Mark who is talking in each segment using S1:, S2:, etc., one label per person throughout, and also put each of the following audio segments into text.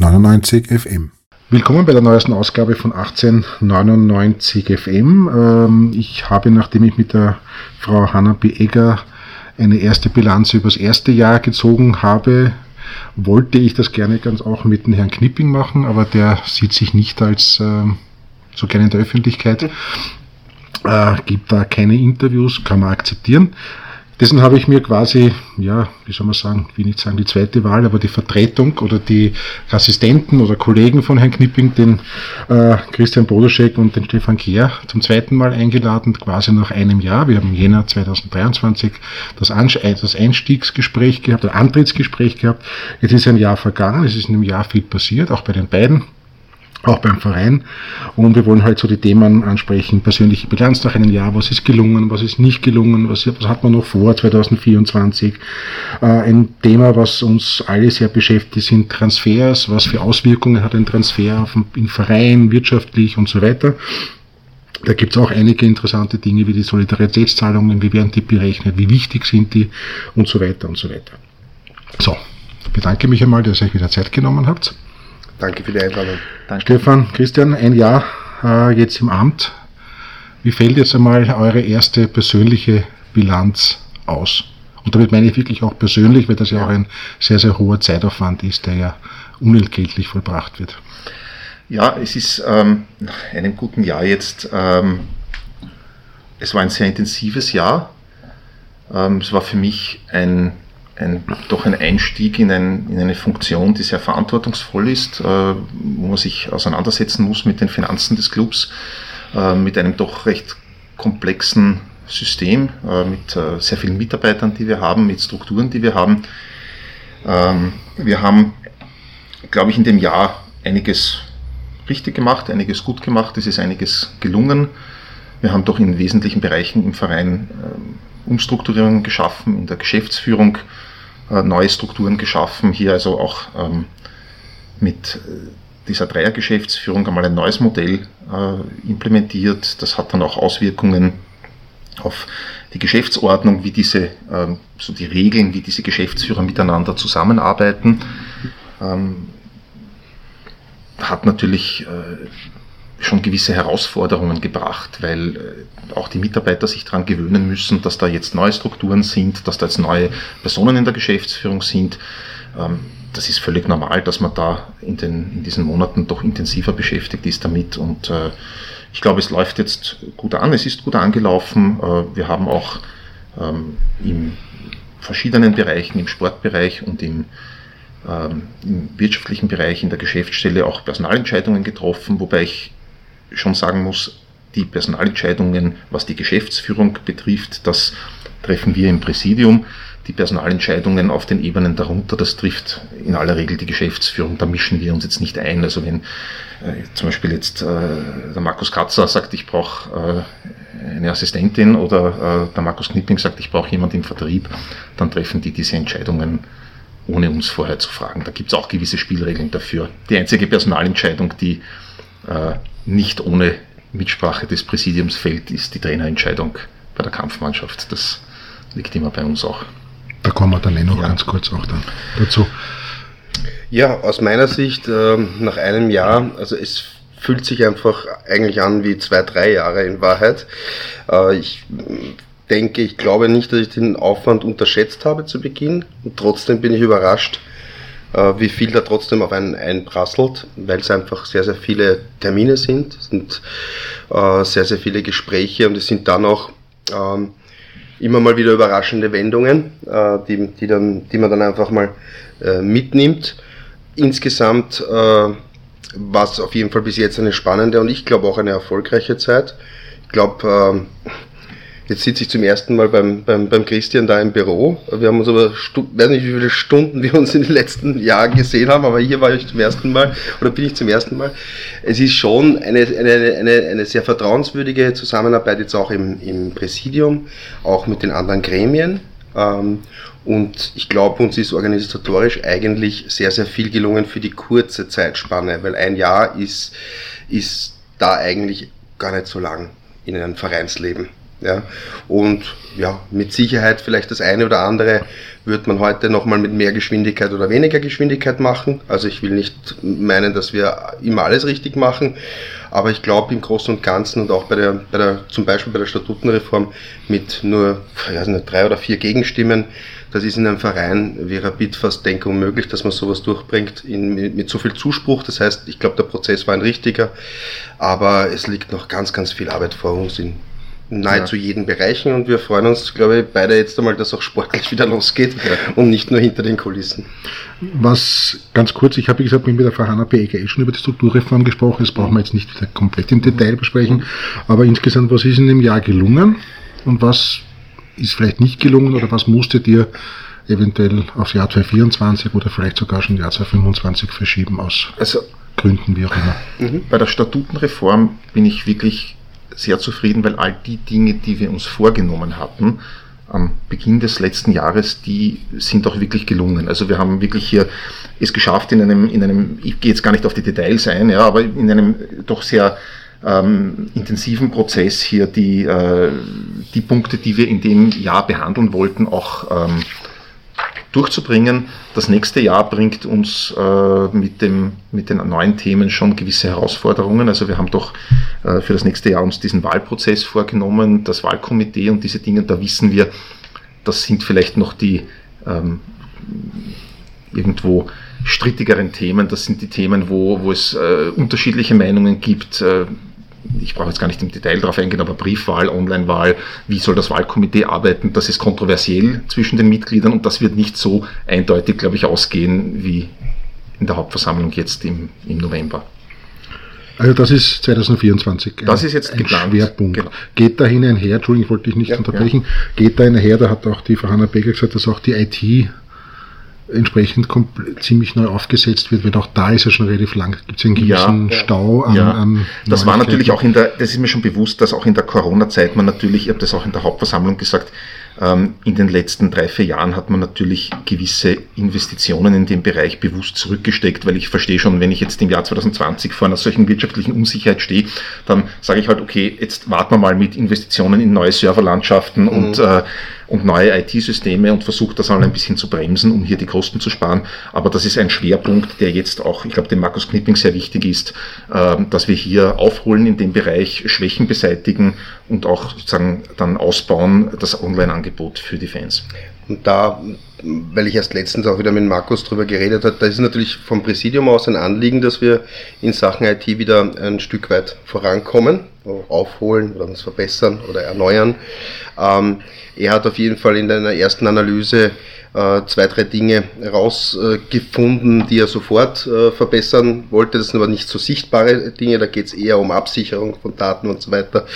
S1: 1899 FM. Willkommen bei der neuesten Ausgabe von 1899 FM. Ähm, ich habe, nachdem ich mit der Frau Hanna B. Egger eine erste Bilanz über das erste Jahr gezogen habe, wollte ich das gerne ganz auch mit dem Herrn Knipping machen, aber der sieht sich nicht als äh, so gerne in der Öffentlichkeit, äh, gibt da keine Interviews, kann man akzeptieren. Dessen habe ich mir quasi, ja, wie soll man sagen, wie nicht sagen die zweite Wahl, aber die Vertretung oder die Assistenten oder Kollegen von Herrn Knipping, den äh, Christian Bodoschek und den Stefan Kehr zum zweiten Mal eingeladen, quasi nach einem Jahr. Wir haben im Jänner 2023 das, das Einstiegsgespräch gehabt, das Antrittsgespräch gehabt. Jetzt ist ein Jahr vergangen, es ist in einem Jahr viel passiert, auch bei den beiden auch beim Verein. Und wir wollen halt so die Themen ansprechen, persönliche Bilanz nach einem Jahr, was ist gelungen, was ist nicht gelungen, was, was hat man noch vor 2024. Äh, ein Thema, was uns alle sehr beschäftigt, sind Transfers, was für Auswirkungen hat ein Transfer auf den Verein, wirtschaftlich und so weiter. Da gibt es auch einige interessante Dinge wie die Solidaritätszahlungen, wie werden die berechnet, wie wichtig sind die und so weiter und so weiter. So, bedanke mich einmal, dass ihr euch wieder Zeit genommen habt.
S2: Danke für die Einladung.
S1: Danke. Stefan, Christian, ein Jahr äh, jetzt im Amt. Wie fällt jetzt einmal eure erste persönliche Bilanz aus? Und damit meine ich wirklich auch persönlich, weil das ja auch ein sehr, sehr hoher Zeitaufwand ist, der ja unentgeltlich vollbracht wird.
S2: Ja, es ist ähm, nach einem guten Jahr jetzt, ähm, es war ein sehr intensives Jahr. Ähm, es war für mich ein ein, doch ein Einstieg in, ein, in, eine Funktion, die sehr verantwortungsvoll ist, äh, wo man sich auseinandersetzen muss mit den Finanzen des Clubs, äh, mit einem doch recht komplexen System, äh, mit äh, sehr vielen Mitarbeitern, die wir haben, mit Strukturen, die wir haben. Ähm, wir haben, glaube ich, in dem Jahr einiges richtig gemacht, einiges gut gemacht, es ist einiges gelungen. Wir haben doch in wesentlichen Bereichen im Verein ähm, Umstrukturierungen geschaffen, in der Geschäftsführung neue Strukturen geschaffen, hier also auch ähm, mit äh, dieser Dreiergeschäftsführung einmal ein neues Modell äh, implementiert. Das hat dann auch Auswirkungen auf die Geschäftsordnung, wie diese, ähm, so die Regeln, wie diese Geschäftsführer miteinander zusammenarbeiten. Ähm, hat natürlich äh, schon gewisse Herausforderungen gebracht, weil äh, auch die Mitarbeiter sich daran gewöhnen müssen, dass da jetzt neue Strukturen sind, dass da jetzt neue Personen in der Geschäftsführung sind. Ähm, das ist völlig normal, dass man da in, den, in diesen Monaten doch intensiver beschäftigt ist damit und äh, ich glaube, es läuft jetzt gut an, es ist gut angelaufen. Äh, wir haben auch ähm, in verschiedenen Bereichen, im Sportbereich und im ähm, im wirtschaftlichen Bereich, in der Geschäftsstelle auch Personalentscheidungen getroffen, wobei ich schon sagen muss, die Personalentscheidungen, was die Geschäftsführung betrifft, das treffen wir im Präsidium. Die Personalentscheidungen auf den Ebenen darunter, das trifft in aller Regel die Geschäftsführung. Da mischen wir uns jetzt nicht ein. Also wenn äh, zum Beispiel jetzt äh, der Markus Katzer sagt, ich brauche äh, eine Assistentin oder äh, der Markus Knipping sagt, ich brauche jemanden im Vertrieb, dann treffen die diese Entscheidungen ohne uns vorher zu fragen. Da gibt es auch gewisse Spielregeln dafür. Die einzige Personalentscheidung, die äh, nicht ohne Mitsprache des Präsidiums fällt, ist die Trainerentscheidung bei der Kampfmannschaft. Das liegt immer bei uns auch.
S1: Da kommen wir dann eh noch ja. ganz kurz auch dann dazu.
S3: Ja, aus meiner Sicht äh, nach einem Jahr, also es fühlt sich einfach eigentlich an wie zwei, drei Jahre in Wahrheit. Äh, ich denke, ich glaube nicht, dass ich den Aufwand unterschätzt habe zu Beginn und trotzdem bin ich überrascht, äh, wie viel da trotzdem auf einen einprasselt, weil es einfach sehr, sehr viele Termine sind, sind äh, sehr, sehr viele Gespräche und es sind dann auch ähm, immer mal wieder überraschende Wendungen, äh, die, die, dann, die man dann einfach mal mitnimmt. Insgesamt war es auf jeden Fall bis jetzt eine spannende und ich glaube auch eine erfolgreiche Zeit. Ich glaube, ähm, Jetzt sitze ich zum ersten Mal beim, beim, beim Christian da im Büro. Wir haben uns aber, weiß nicht, wie viele Stunden wir uns in den letzten Jahren gesehen haben, aber hier war ich zum ersten Mal, oder bin ich zum ersten Mal. Es ist schon eine, eine, eine, eine sehr vertrauenswürdige Zusammenarbeit jetzt auch im, im Präsidium, auch mit den anderen Gremien. Ähm, und ich glaube, uns ist organisatorisch eigentlich sehr, sehr viel gelungen für die kurze Zeitspanne, weil ein Jahr ist, ist da eigentlich gar nicht so lang in einem Vereinsleben. Ja, und ja, mit Sicherheit vielleicht das eine oder andere wird man heute nochmal mit mehr Geschwindigkeit oder weniger Geschwindigkeit machen. Also ich will nicht meinen, dass wir immer alles richtig machen, aber ich glaube im Großen und Ganzen und auch bei der, bei der zum Beispiel bei der Statutenreform mit nur ich nicht, drei oder vier Gegenstimmen, das ist in einem Verein wie Rapid fast denke unmöglich, dass man sowas durchbringt in, mit, mit so viel Zuspruch. Das heißt, ich glaube, der Prozess war ein richtiger, aber es liegt noch ganz, ganz viel Arbeit vor uns in nahezu ja. jeden Bereichen und wir freuen uns, glaube ich, beide jetzt einmal, dass auch sportlich wieder losgeht ja. und nicht nur hinter den Kulissen.
S1: Was ganz kurz, ich habe wie gesagt mit der Frau Hanna PEG schon über die Strukturreform gesprochen, das brauchen wir jetzt nicht wieder komplett im Detail besprechen, aber insgesamt, was ist in dem Jahr gelungen und was ist vielleicht nicht gelungen oder was musstet ihr eventuell aufs Jahr 2024 oder vielleicht sogar schon Jahr 2025 verschieben aus also, Gründen, wie auch immer?
S2: Mhm. Bei der Statutenreform bin ich wirklich sehr zufrieden, weil all die Dinge, die wir uns vorgenommen hatten, am Beginn des letzten Jahres, die sind auch wirklich gelungen. Also wir haben wirklich hier es geschafft in einem, in einem, ich gehe jetzt gar nicht auf die Details ein, ja, aber in einem doch sehr ähm, intensiven Prozess hier die, äh, die Punkte, die wir in dem Jahr behandeln wollten, auch ähm, durchzubringen. Das nächste Jahr bringt uns äh, mit, dem, mit den neuen Themen schon gewisse Herausforderungen. Also wir haben doch äh, für das nächste Jahr uns diesen Wahlprozess vorgenommen, das Wahlkomitee und diese Dinge. Da wissen wir, das sind vielleicht noch die ähm, irgendwo strittigeren Themen. Das sind die Themen, wo, wo es äh, unterschiedliche Meinungen gibt. Äh, ich brauche jetzt gar nicht im Detail darauf eingehen, aber Briefwahl, Onlinewahl, wie soll das Wahlkomitee arbeiten, das ist kontroversiell zwischen den Mitgliedern und das wird nicht so eindeutig, glaube ich, ausgehen wie in der Hauptversammlung jetzt im, im November.
S1: Also das ist 2024
S2: das ist jetzt
S1: ein geplant. Schwerpunkt. Genau. Geht dahin einher, Entschuldigung, ich wollte dich nicht ja, unterbrechen, ja. geht dahin einher, da hat auch die Frau Hanna Becker gesagt, dass auch die IT entsprechend ziemlich neu aufgesetzt wird, weil auch da ist ja schon relativ lang, gibt es einen gewissen ja, Stau
S2: an, ja. an Das war natürlich auch in der, das ist mir schon bewusst, dass auch in der Corona-Zeit man natürlich, ich habe das auch in der Hauptversammlung gesagt, ähm, in den letzten drei, vier Jahren hat man natürlich gewisse Investitionen in dem Bereich bewusst zurückgesteckt, weil ich verstehe schon, wenn ich jetzt im Jahr 2020 vor einer solchen wirtschaftlichen Unsicherheit stehe, dann sage ich halt, okay, jetzt warten wir mal mit Investitionen in neue Serverlandschaften mhm. und äh, und neue IT-Systeme und versucht das all ein bisschen zu bremsen, um hier die Kosten zu sparen. Aber das ist ein Schwerpunkt, der jetzt auch, ich glaube, dem Markus Knipping sehr wichtig ist, ähm, dass wir hier aufholen in dem Bereich, Schwächen beseitigen und auch sozusagen dann ausbauen, das Online-Angebot für die Fans.
S3: Und da, weil ich erst letztens auch wieder mit Markus drüber geredet habe, da ist natürlich vom Präsidium aus ein Anliegen, dass wir in Sachen IT wieder ein Stück weit vorankommen, aufholen oder uns verbessern oder erneuern. Ähm, er hat auf jeden Fall in einer ersten Analyse äh, zwei, drei Dinge rausgefunden, die er sofort äh, verbessern wollte. Das sind aber nicht so sichtbare Dinge, da geht es eher um Absicherung von Daten und so weiter.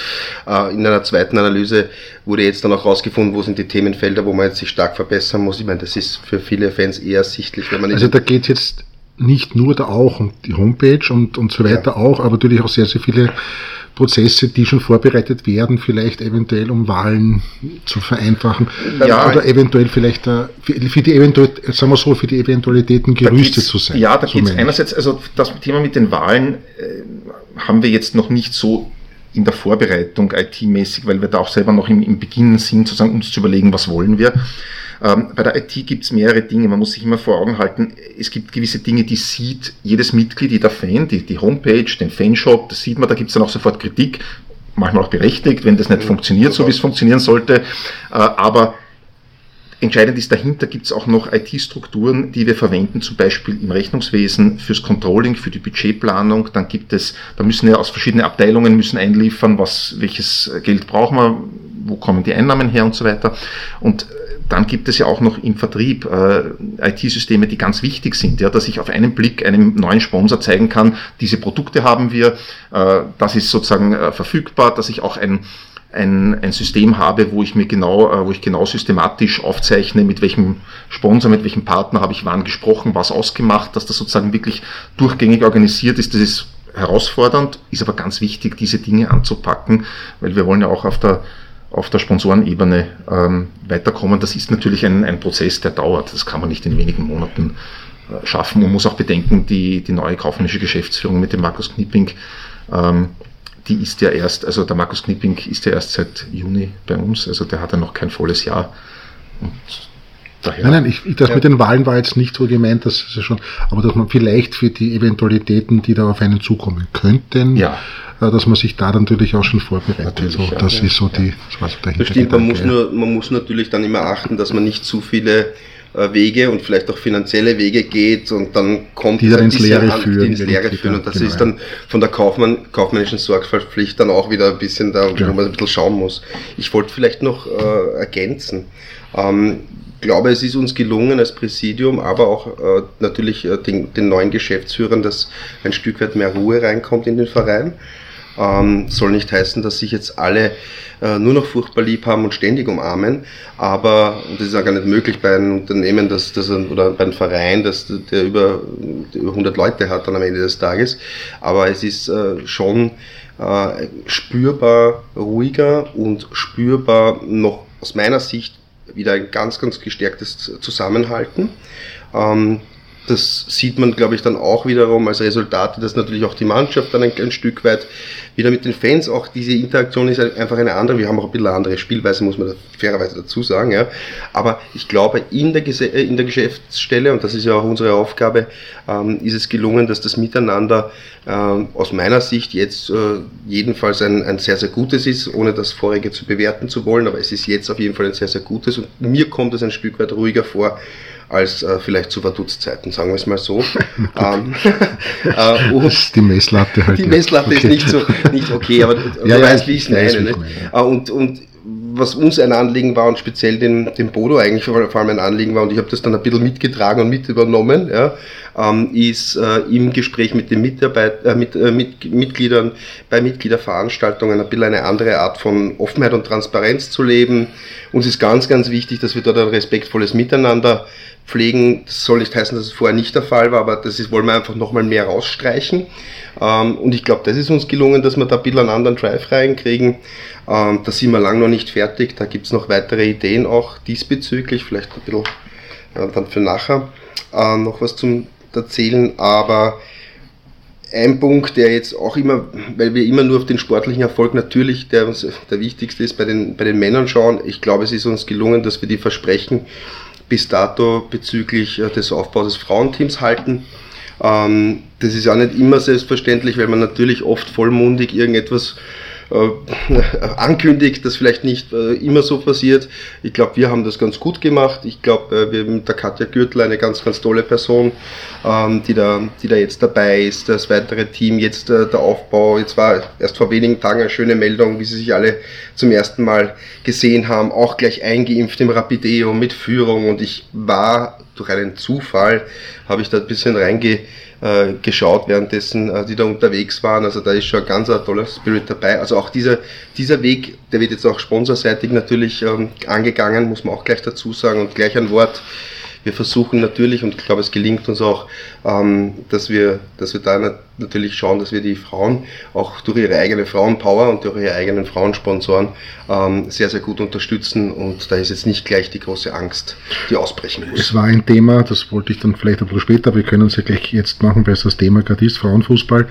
S3: Äh, in einer zweiten Analyse wurde jetzt dann auch rausgefunden, wo sind die Themenfelder, wo man jetzt sich stark verbessern muss. Ich meine, das ist für viele Fans eher ersichtlich, wenn man
S1: Also da geht es jetzt nicht nur da auch um die Homepage und, und so weiter ja. auch, aber natürlich auch sehr, sehr viele Prozesse, die schon vorbereitet werden, vielleicht eventuell um Wahlen zu vereinfachen ja, oder eventuell vielleicht äh, für, die eventuell, sagen wir so, für die Eventualitäten gerüstet zu sein.
S2: Ja, da so geht es einerseits, also das Thema mit den Wahlen äh, haben wir jetzt noch nicht so in der Vorbereitung IT-mäßig, weil wir da auch selber noch im, im Beginn sind, sozusagen uns zu überlegen, was wollen wir. Ähm, bei der IT gibt es mehrere Dinge. Man muss sich immer vor Augen halten, es gibt gewisse Dinge, die sieht jedes Mitglied, jeder Fan, die, die Homepage, den Fanshop, das sieht man, da gibt es dann auch sofort Kritik, manchmal auch berechtigt, wenn das nicht mhm. funktioniert, so wie es funktionieren sollte. Äh, aber Entscheidend ist, dahinter gibt es auch noch IT-Strukturen, die wir verwenden, zum Beispiel im Rechnungswesen fürs Controlling, für die Budgetplanung. Dann gibt es, da müssen ja aus verschiedenen Abteilungen müssen einliefern, was, welches Geld brauchen wir, wo kommen die Einnahmen her und so weiter. Und dann gibt es ja auch noch im Vertrieb äh, IT-Systeme, die ganz wichtig sind, ja, dass ich auf einen Blick einem neuen Sponsor zeigen kann, diese Produkte haben wir, äh, das ist sozusagen äh, verfügbar, dass ich auch ein, ein, ein System habe, wo ich mir genau, äh, wo ich genau systematisch aufzeichne, mit welchem Sponsor, mit welchem Partner habe ich wann gesprochen, was ausgemacht, dass das sozusagen wirklich durchgängig organisiert ist. Das ist herausfordernd, ist aber ganz wichtig, diese Dinge anzupacken, weil wir wollen ja auch auf der auf der Sponsorenebene ähm, weiterkommen. Das ist natürlich ein, ein Prozess, der dauert. Das kann man nicht in wenigen Monaten äh, schaffen. Man muss auch bedenken, die, die neue kaufmännische Geschäftsführung mit dem Markus Knipping, ähm, die ist ja erst, also der Markus Knipping ist ja erst seit Juni bei uns, also der hat ja noch kein volles Jahr.
S1: Und daher. Nein, nein, ich, das ja. mit den Wahlen war jetzt nicht so gemeint, das ist ja schon, aber dass man vielleicht für die Eventualitäten, die da auf einen zukommen könnten, ja. Äh, dass man sich da natürlich auch schon vorbereitet. So, das ja. ist so die,
S3: das war so dahinter. Das stimmt, man muss, nur, man muss natürlich dann immer achten, dass man nicht zu viele äh, Wege und vielleicht auch finanzielle Wege geht und dann kommt
S1: die dann ins Leere führen. Die
S3: ins Leere führen. Und das genau, ist dann von der Kaufmann, kaufmännischen Sorgfaltspflicht dann auch wieder ein bisschen da, ja. wo man ein bisschen schauen muss. Ich wollte vielleicht noch äh, ergänzen. Ähm, glaube, es ist uns gelungen als Präsidium, aber auch äh, natürlich äh, den, den, neuen Geschäftsführern, dass ein Stück weit mehr Ruhe reinkommt in den Verein. Ähm, soll nicht heißen, dass sich jetzt alle äh, nur noch furchtbar lieb haben und ständig umarmen, aber, und das ist auch gar nicht möglich bei einem Unternehmen, das, das, oder bei einem Verein, das, der über, über 100 Leute hat dann am Ende des Tages, aber es ist äh, schon äh, spürbar ruhiger und spürbar noch aus meiner Sicht wieder ein ganz, ganz gestärktes Zusammenhalten. Ähm, das sieht man, glaube ich, dann auch wiederum als Resultat, dass natürlich auch die Mannschaft dann ein, ein, Stück weit wieder mit den Fans, auch diese Interaktion ist einfach eine andere. Wir haben auch ein bisschen eine andere Spielweise, muss man da fairerweise dazu sagen. Ja. Aber ich glaube, in der, äh, in der Geschäftsstelle, und das ist ja auch unsere Aufgabe, ähm, ist es gelungen, dass das Miteinander ähm, aus meiner Sicht jetzt äh, jedenfalls ein, ein sehr, sehr gutes ist, ohne das vorige zu bewerten zu wollen. Aber es ist jetzt auf jeden Fall ein sehr, sehr gutes und mir kommt es ein Stück weit ruhiger vor als äh, vielleicht zu Verdutzzeiten, sagen wir es mal so. ähm,
S1: äh, die Messlatte
S3: halt. Die Messlatte okay. ist nicht so nicht okay, aber ja, du weißt, wie ich es meine. Ne? Äh, und, und was uns ein Anliegen war und speziell dem, dem Bodo eigentlich vor allem ein Anliegen war und ich habe das dann ein bisschen mitgetragen und mit übernommen, ja, ähm, ist äh, im Gespräch mit den Mitarbeit äh, mit, äh, mit Mitgliedern bei Mitgliederveranstaltungen ein bisschen eine andere Art von Offenheit und Transparenz zu leben. Uns ist ganz, ganz wichtig, dass wir dort ein respektvolles Miteinander pflegen. Das soll nicht heißen, dass es vorher nicht der Fall war, aber das ist, wollen wir einfach nochmal mehr rausstreichen. Ähm, und ich glaube, das ist uns gelungen, dass wir da ein bisschen einen anderen Drive reinkriegen. Ähm, da sind wir lang noch nicht fertig. Da gibt es noch weitere Ideen auch diesbezüglich, vielleicht ein bisschen ja, dann für nachher äh, noch was zum Erzählen. Aber ein Punkt, der jetzt auch immer, weil wir immer nur auf den sportlichen Erfolg natürlich der, der wichtigste ist, bei den, bei den Männern schauen. Ich glaube, es ist uns gelungen, dass wir die Versprechen bis dato bezüglich äh, des Aufbaus des Frauenteams halten. Ähm, das ist ja nicht immer selbstverständlich, weil man natürlich oft vollmundig irgendetwas ankündigt, das vielleicht nicht äh, immer so passiert. Ich glaube, wir haben das ganz gut gemacht. Ich glaube, äh, wir haben mit der Katja Gürtel eine ganz, ganz tolle Person, ähm, die, da, die da jetzt dabei ist. Das weitere Team, jetzt äh, der Aufbau. Jetzt war erst vor wenigen Tagen eine schöne Meldung, wie sie sich alle zum ersten Mal gesehen haben, auch gleich eingeimpft im Rapideo mit Führung. Und ich war durch einen Zufall, habe ich da ein bisschen reinge äh, währenddessen, äh, die da unterwegs waren. Also da ist schon ein ganz ein toller Spirit dabei. Also auch dieser, dieser Weg, der wird jetzt auch sponsorseitig natürlich ähm, angegangen, muss man auch gleich dazu sagen. Und gleich ein Wort wir versuchen natürlich, und ich glaube, es gelingt uns auch, ähm, dass, wir, dass wir da natürlich schauen, dass wir die Frauen auch durch ihre eigene Frauenpower und durch ihre eigenen Frauensponsoren ähm, sehr, sehr gut unterstützen. Und da ist jetzt nicht gleich die große Angst, die ausbrechen muss.
S1: Es war ein Thema, das wollte ich dann vielleicht ein bisschen später, wir können es ja gleich jetzt machen, weil es das Thema gerade ist, Frauenfußball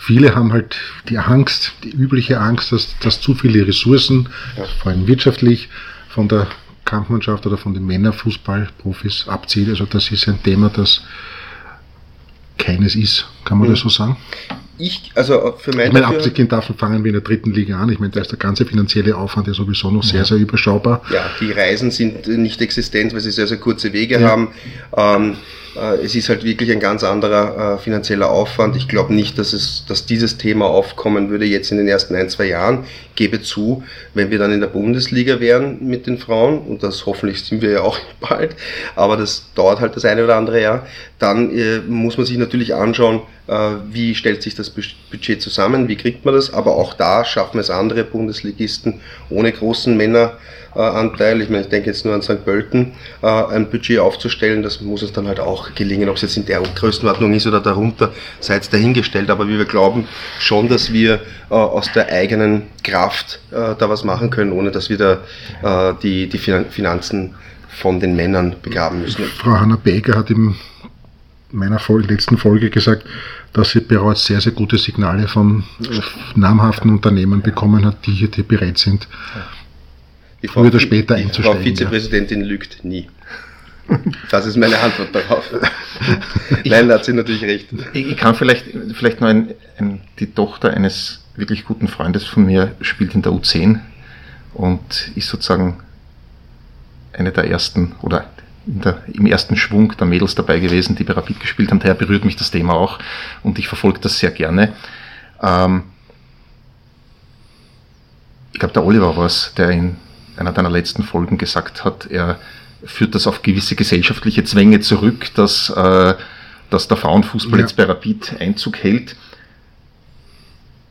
S1: viele haben halt die Angst, die übliche Angst, dass, dass zu viele Ressourcen, ja. vor allem wirtschaftlich, von der Kampfmannschaft oder von den Männerfußballprofis abzieht. Also das ist ein Thema, das keines ist, kann man mhm. das so sagen?
S3: Ich, also für meine,
S1: ich meine abgesehen davon fangen wir in der dritten Liga an. Ich meine, da ist der ganze finanzielle Aufwand ja sowieso noch sehr, sehr überschaubar.
S3: Ja, die Reisen sind nicht existent, weil sie sehr, sehr kurze Wege ja. haben. Ähm, äh, es ist halt wirklich ein ganz anderer äh, finanzieller Aufwand. Ich glaube nicht, dass, es, dass dieses Thema aufkommen würde jetzt in den ersten ein, zwei Jahren. Gebe zu, wenn wir dann in der Bundesliga wären mit den Frauen, und das hoffentlich sind wir ja auch bald, aber das dauert halt das eine oder andere Jahr, dann äh, muss man sich natürlich anschauen, äh, wie stellt sich das Budget zusammen, wie kriegt man das, aber auch da schaffen es andere Bundesligisten ohne großen Männer Anteil, ich meine, ich denke jetzt nur an St. Pölten, äh, ein Budget aufzustellen, das muss uns dann halt auch gelingen, ob es jetzt in der Größenordnung ist oder darunter, sei es dahingestellt, aber wir glauben schon, dass wir äh, aus der eigenen Kraft äh, da was machen können, ohne dass wir da die, die Finanzen von den Männern begraben müssen.
S1: Frau Hanna Beger hat im meiner Folge, letzten Folge gesagt, dass sie bereits sehr, sehr gute Signale von namhaften Unternehmen bekommen hat, die hier die bereit sind,
S3: die Frau, oder später die. Frau Vizepräsidentin ja. lügt nie. Das ist meine Antwort darauf. Nein, da hat sie natürlich recht.
S2: Ich kann vielleicht, vielleicht noch ein, ein, die Tochter eines wirklich guten Freundes von mir spielt in der U10 und ist sozusagen eine der ersten oder der, im ersten Schwung der Mädels dabei gewesen, die bei Rapid gespielt haben. Daher berührt mich das Thema auch und ich verfolge das sehr gerne. Ähm, ich glaube, der Oliver war es, der in einer deiner letzten Folgen gesagt hat, er führt das auf gewisse gesellschaftliche Zwänge zurück, dass, äh, dass der Frauenfußball ja. jetzt bei Rapid Einzug hält.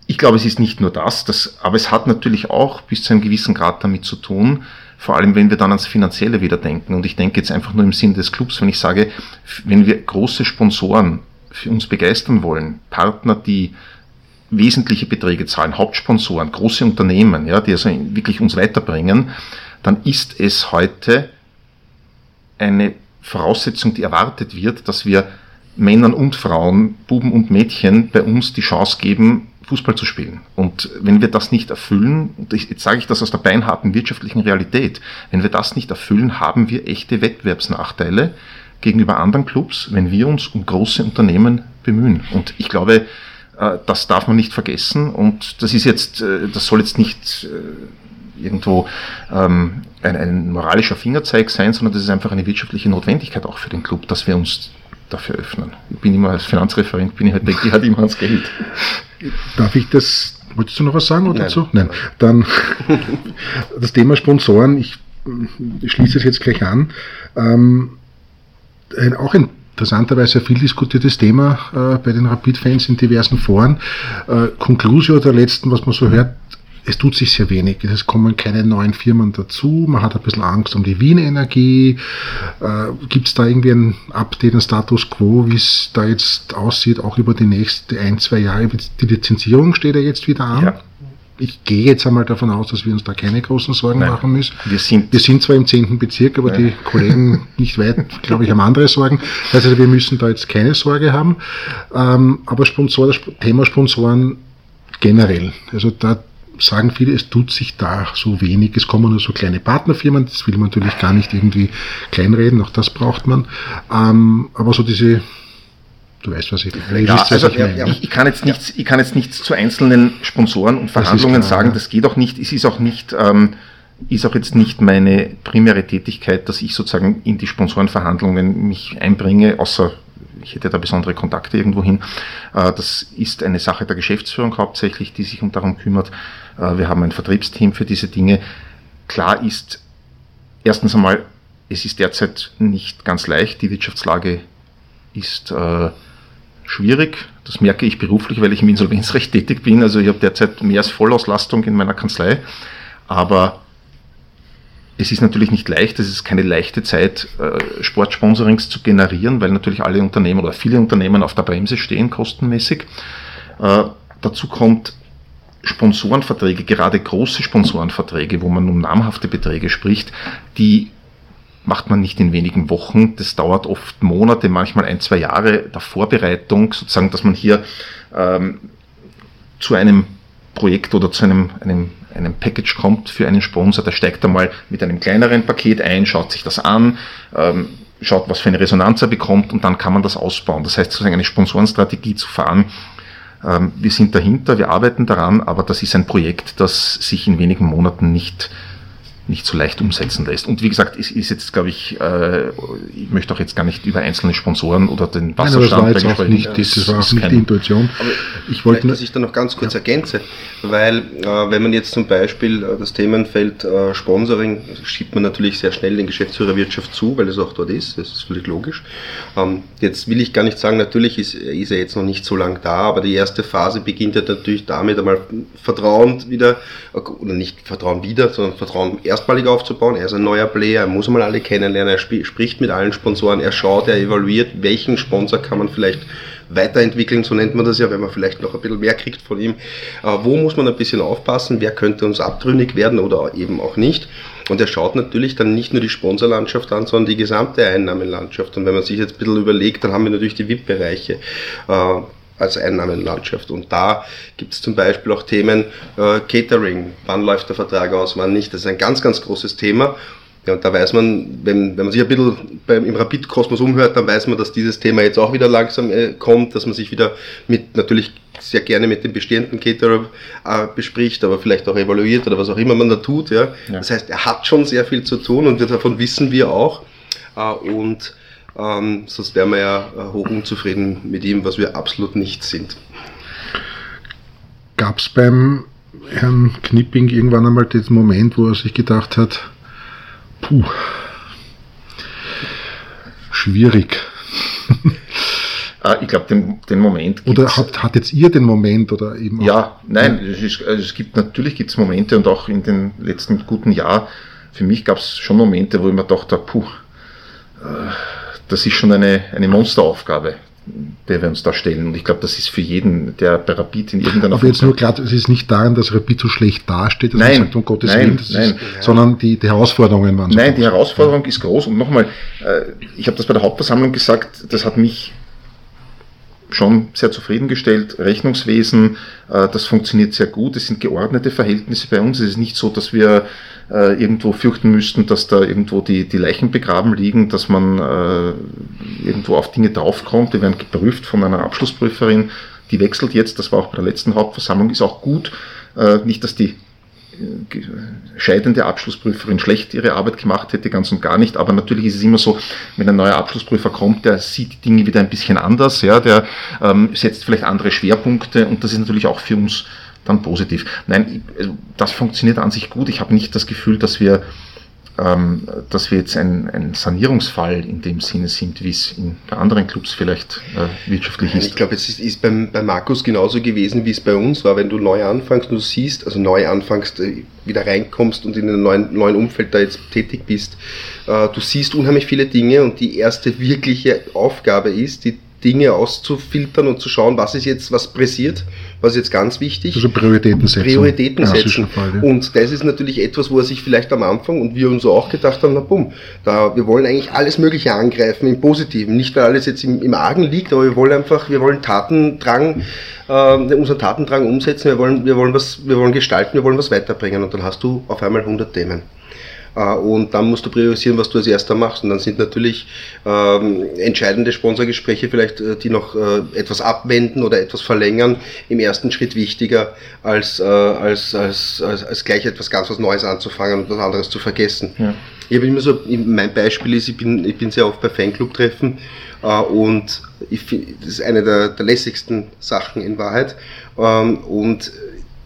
S2: Ich glaube, es ist nicht nur das, das, aber es hat natürlich auch bis zu einem gewissen Grad damit zu tun, vor allem wenn wir dann ans Finanzielle wieder denken. Und ich denke jetzt einfach nur im Sinn des Clubs, wenn ich sage, wenn wir große Sponsoren für uns begeistern wollen, Partner, die wesentliche Beträge zahlen, Hauptsponsoren, große Unternehmen, ja, die also wirklich uns weiterbringen, dann ist es heute eine Voraussetzung, die erwartet wird, dass wir Männern und Frauen, Buben und Mädchen bei uns die Chance geben, Fußball zu spielen. Und wenn wir das nicht erfüllen, und jetzt sage ich das aus der beinharten wirtschaftlichen Realität, wenn wir das nicht erfüllen, haben wir echte Wettbewerbsnachteile gegenüber anderen Clubs, wenn wir uns um große Unternehmen bemühen. Und ich glaube, das darf man nicht vergessen. Und das ist jetzt, äh, das soll jetzt nicht äh, irgendwo ähm, ein, ein moralischer Fingerzeig sein, sondern das ist einfach eine wirtschaftliche Notwendigkeit auch für den Club, dass wir uns dafür öffnen. Ich bin immer als Finanzreferent, bin ich halt, denke ich halt immer ans Geld.
S1: Darf ich das, wolltest du noch was sagen oder Nein. dazu? Nein. Dann das Thema Sponsoren, ich, ich schließe es jetzt gleich an. Ähm, auch ein interessanterweise ein viel diskutiertes Thema äh, bei den Rapid-Fans in diversen Foren. Äh, Conclusio der letzten, was man so hört, es tut sich sehr wenig. Es kommen keine neuen Firmen dazu. Man hat ein bisschen Angst um die Wien-Energie. Äh, Gibt es da irgendwie ein Update, ein Status quo, wie es da jetzt aussieht, auch über die nächsten ein, zwei Jahre? Die Lizenzierung steht ja jetzt wieder an. Ja. Ich gehe jetzt einmal davon aus, dass wir uns da keine großen Sorgen Nein. machen müssen. Wir sind, wir sind zwar im 10. Bezirk, aber Nein. die Kollegen nicht weit, glaube ich, haben andere Sorgen. Also wir müssen da jetzt keine Sorge haben. Ähm, aber Sponsor, das Thema Sponsoren generell. Also da sagen viele, es tut sich da so wenig. Es kommen nur so kleine Partnerfirmen, das will man natürlich gar nicht irgendwie kleinreden, auch das braucht man. Ähm, aber so diese Du weißt, was ich meine.
S2: Ja, also, ich, ja, ich, ich, kann jetzt nichts, ich kann jetzt nichts zu einzelnen Sponsoren und Verhandlungen klar, sagen. Das geht auch nicht. Es ist auch nicht, ähm, ist auch jetzt nicht meine primäre Tätigkeit, dass ich sozusagen in die Sponsorenverhandlungen mich einbringe, außer ich hätte da besondere Kontakte irgendwo hin. Äh, das ist eine Sache der Geschäftsführung hauptsächlich, die sich darum kümmert. Äh, wir haben ein Vertriebsteam für diese Dinge. Klar ist, erstens einmal, es ist derzeit nicht ganz leicht. Die Wirtschaftslage ist äh, schwierig. Das merke ich beruflich, weil ich im Insolvenzrecht tätig bin. Also ich habe derzeit mehr als Vollauslastung in meiner Kanzlei. Aber es ist natürlich nicht leicht, es ist keine leichte Zeit, äh, Sportsponsorings zu generieren, weil natürlich alle Unternehmen oder viele Unternehmen auf der Bremse stehen, kostenmäßig. Äh, dazu kommt Sponsorenverträge, gerade große Sponsorenverträge, wo man um namhafte Beträge spricht, die macht man nicht in wenigen Wochen. Das dauert oft Monate, manchmal ein, zwei Jahre der Vorbereitung, sozusagen, dass man hier ähm, zu einem Projekt oder zu einem, einem einem Package kommt für einen Sponsor, der steigt einmal mit einem kleineren Paket ein, schaut sich das an, ähm, schaut, was für eine Resonanz er bekommt und dann kann man das ausbauen. Das heißt, sozusagen eine Sponsorenstrategie zu fahren. Ähm, wir sind dahinter, wir arbeiten daran, aber das ist ein Projekt, das sich in wenigen Monaten nicht nicht so leicht umsetzen lässt. Und wie gesagt, es ist jetzt, glaube ich, äh, ich möchte auch jetzt gar nicht über einzelne Sponsoren oder den
S1: Wasserstand Nein, das war jetzt auch nicht, das, das war auch nicht die Intuition.
S3: Aber ich wollte, dass ich da noch ganz kurz ja. ergänze, weil äh, wenn man jetzt zum Beispiel äh, das Themenfeld äh, Sponsoring schiebt man natürlich sehr schnell den Geschäftsführerwirtschaft zu, weil es auch dort ist, das ist völlig logisch. Ähm, jetzt will ich gar nicht sagen, natürlich ist, ist er jetzt noch nicht so lang da, aber die erste Phase beginnt ja natürlich damit einmal Vertrauen wieder, oder nicht Vertrauen wieder, sondern Vertrauen erst erstmalig aufzubauen. Er ist ein neuer Player, er muss mal alle kennenlernen, er sp spricht mit allen Sponsoren, er schaut, er evaluiert, welchen Sponsor kann man vielleicht weiterentwickeln, so nennt man das ja, wenn man vielleicht noch ein bisschen mehr kriegt von ihm. Äh, wo muss man ein bisschen aufpassen, wer könnte uns abtrünnig werden oder eben auch nicht. Und er schaut natürlich dann nicht nur die Sponsorlandschaft an, sondern die gesamte Einnahmenlandschaft. Und wenn man sich jetzt ein bisschen überlegt, dann haben wir natürlich die VIP-Bereiche. Äh, als Einnahmenlandschaft. Und da gibt es zum Beispiel auch Themen äh, Catering, wann läuft der Vertrag aus, wann nicht. Das ist ein ganz, ganz großes Thema. Ja, und da weiß man, wenn, wenn man sich ein bisschen beim, im Rapid-Kosmos umhört, dann weiß man, dass dieses Thema jetzt auch wieder langsam äh, kommt, dass man sich wieder mit, natürlich sehr gerne mit dem bestehenden Caterer äh, bespricht, aber vielleicht auch evaluiert oder was auch immer man da tut. Ja. ja. Das heißt, er hat schon sehr viel zu tun und davon wissen wir auch. Äh, und ähm, sonst wären wir ja äh, hoch unzufrieden mit ihm, was wir absolut nicht sind.
S1: Gab es beim Herrn Knipping irgendwann einmal den Moment, wo er sich gedacht hat, puh, schwierig.
S2: Ah, ich glaube, den, den Moment.
S1: Oder hat, hat jetzt ihr den Moment oder eben?
S2: Ja, nein, es, ist, also es gibt natürlich gibt's Momente und auch in den letzten guten Jahren. Für mich gab es schon Momente, wo ich mir dachte, puh, äh, das ist schon eine, eine Monsteraufgabe, der wir uns da stellen. Und ich glaube, das ist für jeden, der bei Rapid in irgendeiner
S1: Aber jetzt nur klar, es ist nicht daran, dass Rapid so schlecht dasteht, dass
S2: nein,
S1: man sagt, um Gottes
S2: nein,
S1: Willen,
S2: nein.
S1: Ist, sondern die, die Herausforderungen waren
S2: so Nein, groß. die Herausforderung ist groß. Und nochmal, äh, ich habe das bei der Hauptversammlung gesagt, das hat mich schon sehr zufriedengestellt. Rechnungswesen, äh, das funktioniert sehr gut. Es sind geordnete Verhältnisse bei uns. Es ist nicht so, dass wir äh, irgendwo fürchten müssten, dass da irgendwo die, die Leichen begraben liegen, dass man äh, irgendwo auf Dinge draufkommt. Die werden geprüft von einer Abschlussprüferin. Die wechselt jetzt, das war auch bei der letzten Hauptversammlung, ist auch gut. nicht, dass die scheidende Abschlussprüferin schlecht ihre Arbeit gemacht hätte, ganz und gar nicht. Aber natürlich ist es immer so, wenn ein neuer Abschlussprüfer kommt, der sieht Dinge wieder ein bisschen anders, ja, der ähm, setzt vielleicht andere Schwerpunkte und das ist natürlich auch für uns dann positiv. Nein, also das funktioniert an sich gut. Ich habe nicht das Gefühl, dass wir ähm, dass wir jetzt ein, ein, Sanierungsfall in dem Sinne sind, wie es in anderen Clubs vielleicht äh, wirtschaftlich ist.
S3: Ich glaube, es ist, ist beim, bei Markus genauso gewesen, wie es bei uns war. Wenn du neu anfängst und du siehst, also neu anfängst, äh, wieder reinkommst und in einem neuen, neuen Umfeld da jetzt tätig bist, äh, du siehst unheimlich viele Dinge und die erste wirkliche Aufgabe ist, die Dinge auszufiltern und zu schauen, was ist jetzt, was pressiert, was jetzt ganz wichtig.
S1: Also Prioritäten setzen.
S3: Prioritäten setzen. Fall, ja. Und das ist natürlich etwas, wo er sich vielleicht am Anfang und wir uns auch gedacht haben, na bumm, da, wir wollen eigentlich alles Mögliche angreifen im Positiven. Nicht, weil alles jetzt im, im Argen liegt, aber wir wollen einfach, wir wollen Tatendrang, äh, unseren Tatendrang umsetzen, wir wollen, wir wollen was, wir wollen gestalten, wir wollen was weiterbringen und dann hast du auf einmal 100 Themen. Äh, und dann musst du priorisieren, was du als erster machst. Und dann sind natürlich ähm, entscheidende Sponsorgespräche vielleicht, äh, die noch äh, etwas abwenden oder etwas verlängern, im ersten Schritt wichtiger, als, äh, als, als, als, als gleich etwas ganz was Neues anzufangen und was anderes zu vergessen. Ja. Ich habe immer so, mein Beispiel ist, ich bin, ich bin sehr oft bei Fanclub-Treffen äh, und ich das ist eine der, der lässigsten Sachen in Wahrheit. Ähm, und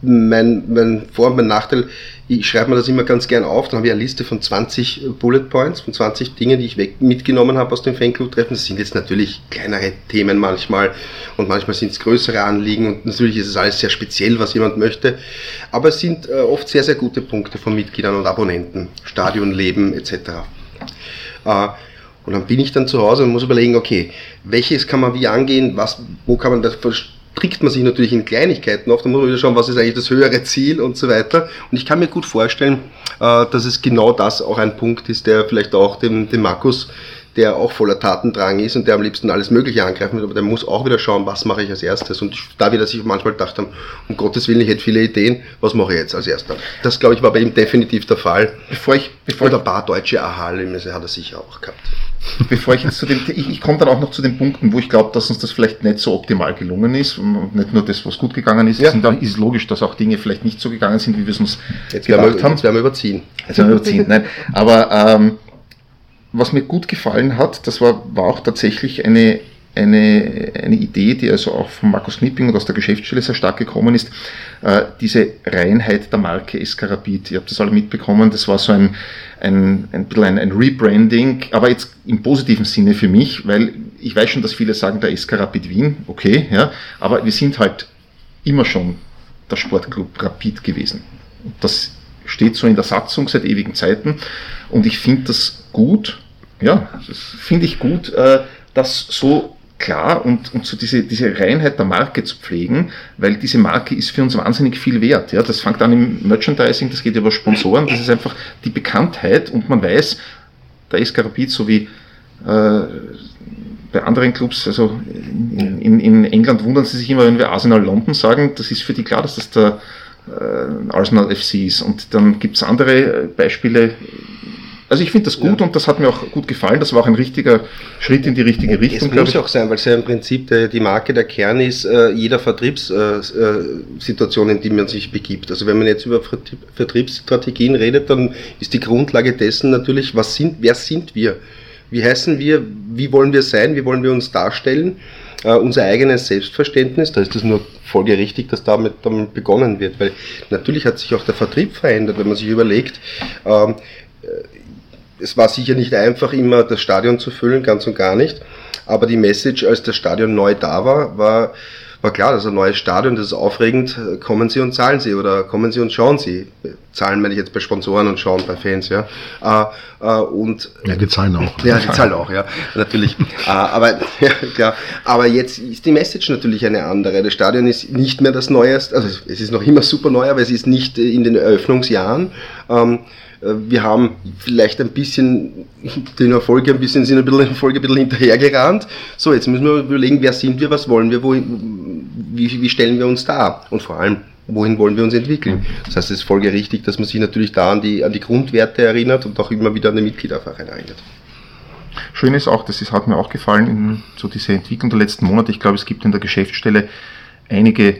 S3: mein, mein Vor- und mein Nachteil, ich schreibe mir das immer ganz gern auf, dann habe ich eine Liste von 20 Bullet Points, von 20 Dingen, die ich weg, mitgenommen habe aus dem Fanclub-Treffen. Das sind jetzt natürlich kleinere Themen manchmal und manchmal sind es größere Anliegen und natürlich ist es alles sehr speziell, was jemand möchte. Aber es sind äh, oft sehr, sehr gute Punkte von Mitgliedern und Abonnenten, Stadionleben etc. Äh, und dann bin ich dann zu Hause und muss überlegen, okay, welches kann man wie angehen, was, wo kann man das trickt man sich natürlich in Kleinigkeiten auf, da muss man wieder schauen, was ist eigentlich das höhere Ziel und so weiter. Und ich kann mir gut vorstellen, äh, dass es genau das auch ein Punkt ist, der vielleicht auch dem, dem Markus der auch voller Tatendrang ist und der am liebsten alles Mögliche angreifen will, aber der muss auch wieder schauen, was mache ich als erstes. Und da wieder sich manchmal gedacht haben, um Gottes Willen, ich hätte viele Ideen, was mache ich jetzt als erster? Das, glaube ich, war bei ihm definitiv der Fall. Bevor ich, bevor und ein paar deutsche Aha-Erlebnisse hat er sicher auch gehabt.
S2: Bevor ich jetzt zu dem, ich, ich komme dann auch noch zu den Punkten, wo ich glaube, dass uns das vielleicht nicht so optimal gelungen ist und nicht nur das, was gut gegangen ist. Ja. Sind, ist logisch, dass auch Dinge vielleicht nicht so gegangen sind, wie wir es uns
S3: jetzt gedacht wir, haben. Jetzt werden wir überziehen.
S2: Jetzt werden wir überziehen. Nein, aber ähm, was mir gut gefallen hat, das war, war auch tatsächlich eine, eine, eine Idee, die also auch von Markus Knipping und aus der Geschäftsstelle sehr stark gekommen ist, äh, diese Reinheit der Marke Escarabit. Ihr habt das alle mitbekommen, das war so ein, ein, ein bisschen ein, ein Rebranding, aber jetzt im positiven Sinne für mich, weil ich weiß schon, dass viele sagen, der Escarabit Wien, okay, ja, aber wir sind halt immer schon der Sportclub Rapid gewesen. Das steht so in der Satzung seit ewigen Zeiten und ich finde das gut, ja, finde ich gut, äh, das so klar und, und so diese, diese Reinheit der Marke zu pflegen, weil diese Marke ist für uns wahnsinnig viel wert. Ja? Das fängt an im Merchandising, das geht über Sponsoren, das ist einfach die Bekanntheit und man weiß, da SK so wie äh, bei anderen Clubs, also in, in, in, England wundern sie sich immer, wenn wir Arsenal London sagen, das ist für die klar, dass das der äh, Arsenal FC ist. Und dann gibt es andere Beispiele, also ich finde das gut ja. und das hat mir auch gut gefallen. Das war auch ein richtiger Schritt in die richtige Richtung.
S3: Es muss auch sein, weil es ja im Prinzip der, die Marke der Kern ist äh, jeder Vertriebssituation, äh, äh in die man sich begibt. Also wenn man jetzt über Vertriebsstrategien redet, dann ist die Grundlage dessen natürlich, was sind, wer sind wir? Wie heißen wir? Wie wollen wir sein? Wie wollen wir uns darstellen? Uh, unser eigenes Selbstverständnis, da ist es nur folgerichtig, dass damit, damit begonnen wird, weil natürlich hat sich auch der Vertrieb verändert, wenn man sich überlegt, ähm, es war sicher nicht einfach, immer das Stadion zu füllen, ganz und gar nicht. Aber die Message, als das Stadion neu da war, war, war klar, das ist ein neues Stadion, das ist aufregend, kommen Sie und zahlen Sie oder kommen Sie und schauen Sie. Zahlen meine ich jetzt bei Sponsoren und schauen bei Fans, ja. Äh, äh, und,
S1: ja, die zahlen auch.
S3: Ja, die zahlen auch, ja, natürlich. äh, aber, ja, klar. aber jetzt ist die Message natürlich eine andere. Das Stadion ist nicht mehr das Neueste, also es ist noch immer super neu, aber es ist nicht in den Eröffnungsjahren. Äh, wir haben vielleicht ein bisschen den Erfolg ein bisschen, sind ein bisschen Erfolg ein bisschen hinterhergerannt. So, jetzt müssen wir überlegen, wer sind wir, was wollen wir, wohin, wie, wie stellen wir uns da? Und vor allem, wohin wollen wir uns entwickeln? Das heißt, es ist folgerichtig, dass man sich natürlich da an die, an die Grundwerte erinnert und auch immer wieder an den Mitgliederverein erinnert.
S2: Schön ist auch, das ist, hat mir auch gefallen, in so diese Entwicklung der letzten Monate. Ich glaube, es gibt in der Geschäftsstelle einige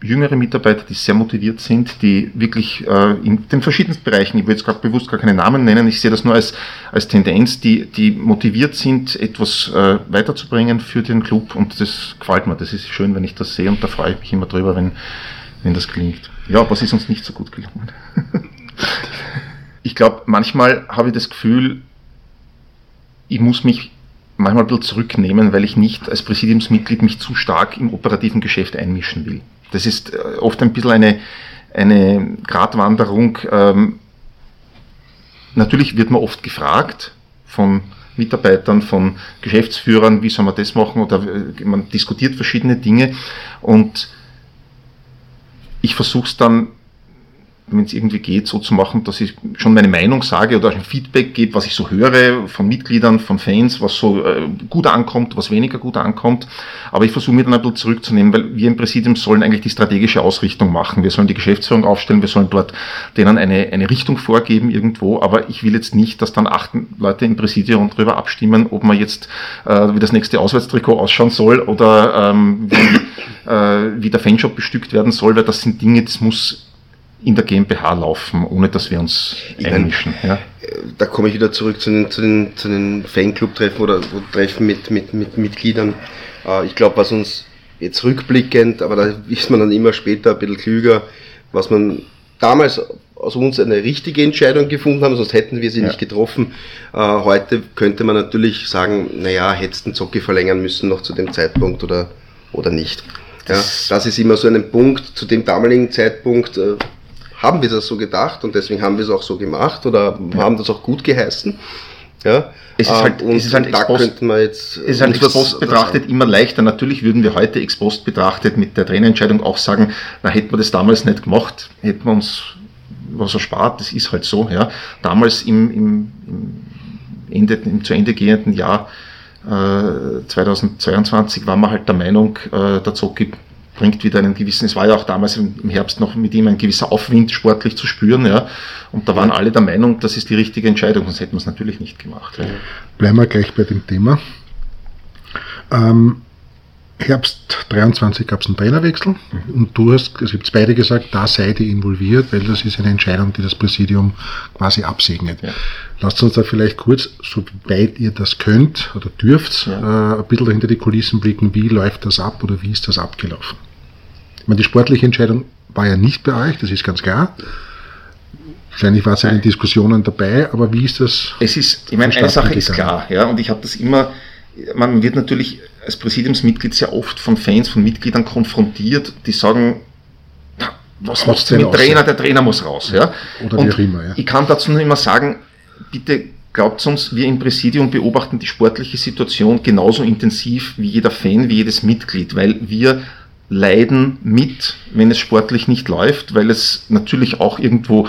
S2: jüngere Mitarbeiter, die sehr motiviert sind, die wirklich äh, in den verschiedensten Bereichen, ich will jetzt gerade bewusst gar keine Namen nennen, ich sehe das nur als, als Tendenz, die, die motiviert sind, etwas äh, weiterzubringen für den Club und das gefällt mir. Das ist schön, wenn ich das sehe und da freue ich mich immer drüber, wenn, wenn das gelingt. Ja, was ist uns nicht so gut gelungen? ich glaube, manchmal habe ich das Gefühl, ich muss mich manchmal ein bisschen zurücknehmen, weil ich nicht als Präsidiumsmitglied mich zu stark im operativen Geschäft einmischen will. Das ist äh, oft ein bisschen eine, eine Gratwanderung. Ähm, natürlich wird man oft gefragt von Mitarbeitern, von Geschäftsführern, wie soll man das machen oder äh, man diskutiert verschiedene Dinge und ich versuche es dann wenn es irgendwie geht, so zu machen, dass ich schon meine Meinung sage oder ein Feedback gebe, was ich so höre von Mitgliedern, von Fans, was so äh, gut ankommt, was weniger gut ankommt. Aber ich versuche mir dann ein bisschen zurückzunehmen, weil wir im Präsidium sollen eigentlich die strategische Ausrichtung machen. Wir sollen die Geschäftsführung aufstellen, wir sollen dort denen eine, eine Richtung vorgeben irgendwo, aber ich will jetzt nicht, dass dann acht Leute im Präsidium darüber abstimmen, ob man jetzt äh, wie das nächste Auswärtstrikot ausschauen soll oder ähm, wie, äh, wie der Fanshop bestückt werden soll, weil das sind Dinge, das muss in der GmbH laufen, ohne dass wir uns einmischen. Ja?
S3: Da komme ich wieder zurück zu den, zu den, zu den Fanclub-Treffen oder Treffen mit, mit, mit Mitgliedern. Äh, ich glaube, was uns jetzt rückblickend, aber da ist man dann immer später ein bisschen klüger, was man damals aus uns eine richtige Entscheidung gefunden haben, sonst hätten wir sie ja. nicht getroffen. Äh, heute könnte man natürlich sagen, naja, hättest du den Zocki verlängern müssen noch zu dem Zeitpunkt oder, oder nicht. Ja, das ist immer so ein Punkt, zu dem damaligen Zeitpunkt äh, haben wir das so gedacht und deswegen haben wir es auch so gemacht oder ja. haben das auch gut geheißen. Ja,
S2: es ist halt, und, es ist halt da könnte man jetzt. Es ist halt ex post betrachtet immer leichter. Natürlich würden wir heute ex post betrachtet mit der Trainerentscheidung auch sagen, na hätten wir das damals nicht gemacht, hätten wir uns was erspart, das ist halt so. Ja. Damals im, im, im, Ende, im zu Ende gehenden Jahr äh, 2022 waren wir halt der Meinung, äh, der Zocki bringt wieder einen gewissen, es war ja auch damals im Herbst noch mit ihm ein gewisser Aufwind sportlich zu spüren, ja. Und da waren alle der Meinung, das ist die richtige Entscheidung, sonst hätten wir es natürlich nicht gemacht. Ja.
S1: Bleiben wir gleich bei dem Thema. Ähm, Herbst 23 gab es einen Trainerwechsel mhm. und du hast, also habt beide gesagt, da seid ihr involviert, weil das ist eine Entscheidung, die das Präsidium quasi absegnet. Ja. Lasst uns da vielleicht kurz, soweit ihr das könnt oder dürft, ja. äh, ein bisschen hinter die Kulissen blicken, wie läuft das ab oder wie ist das abgelaufen? Meine, die sportliche Entscheidung war ja nicht bei euch, das ist ganz klar. Wahrscheinlich war es ja in Diskussionen dabei, aber wie ist das?
S2: Es ist, ich meine, eine Sache ist klar, ja, und ich habe das immer, man wird natürlich als Präsidiumsmitglied sehr oft von Fans, von Mitgliedern konfrontiert, die sagen, was machst du mit Trainer? Der Trainer muss raus. Ja? Oder wie auch immer. Ja. Ich kann dazu nur immer sagen, bitte glaubt uns, wir im Präsidium beobachten die sportliche Situation genauso intensiv wie jeder Fan, wie jedes Mitglied, weil wir leiden mit, wenn es sportlich nicht läuft, weil es natürlich auch irgendwo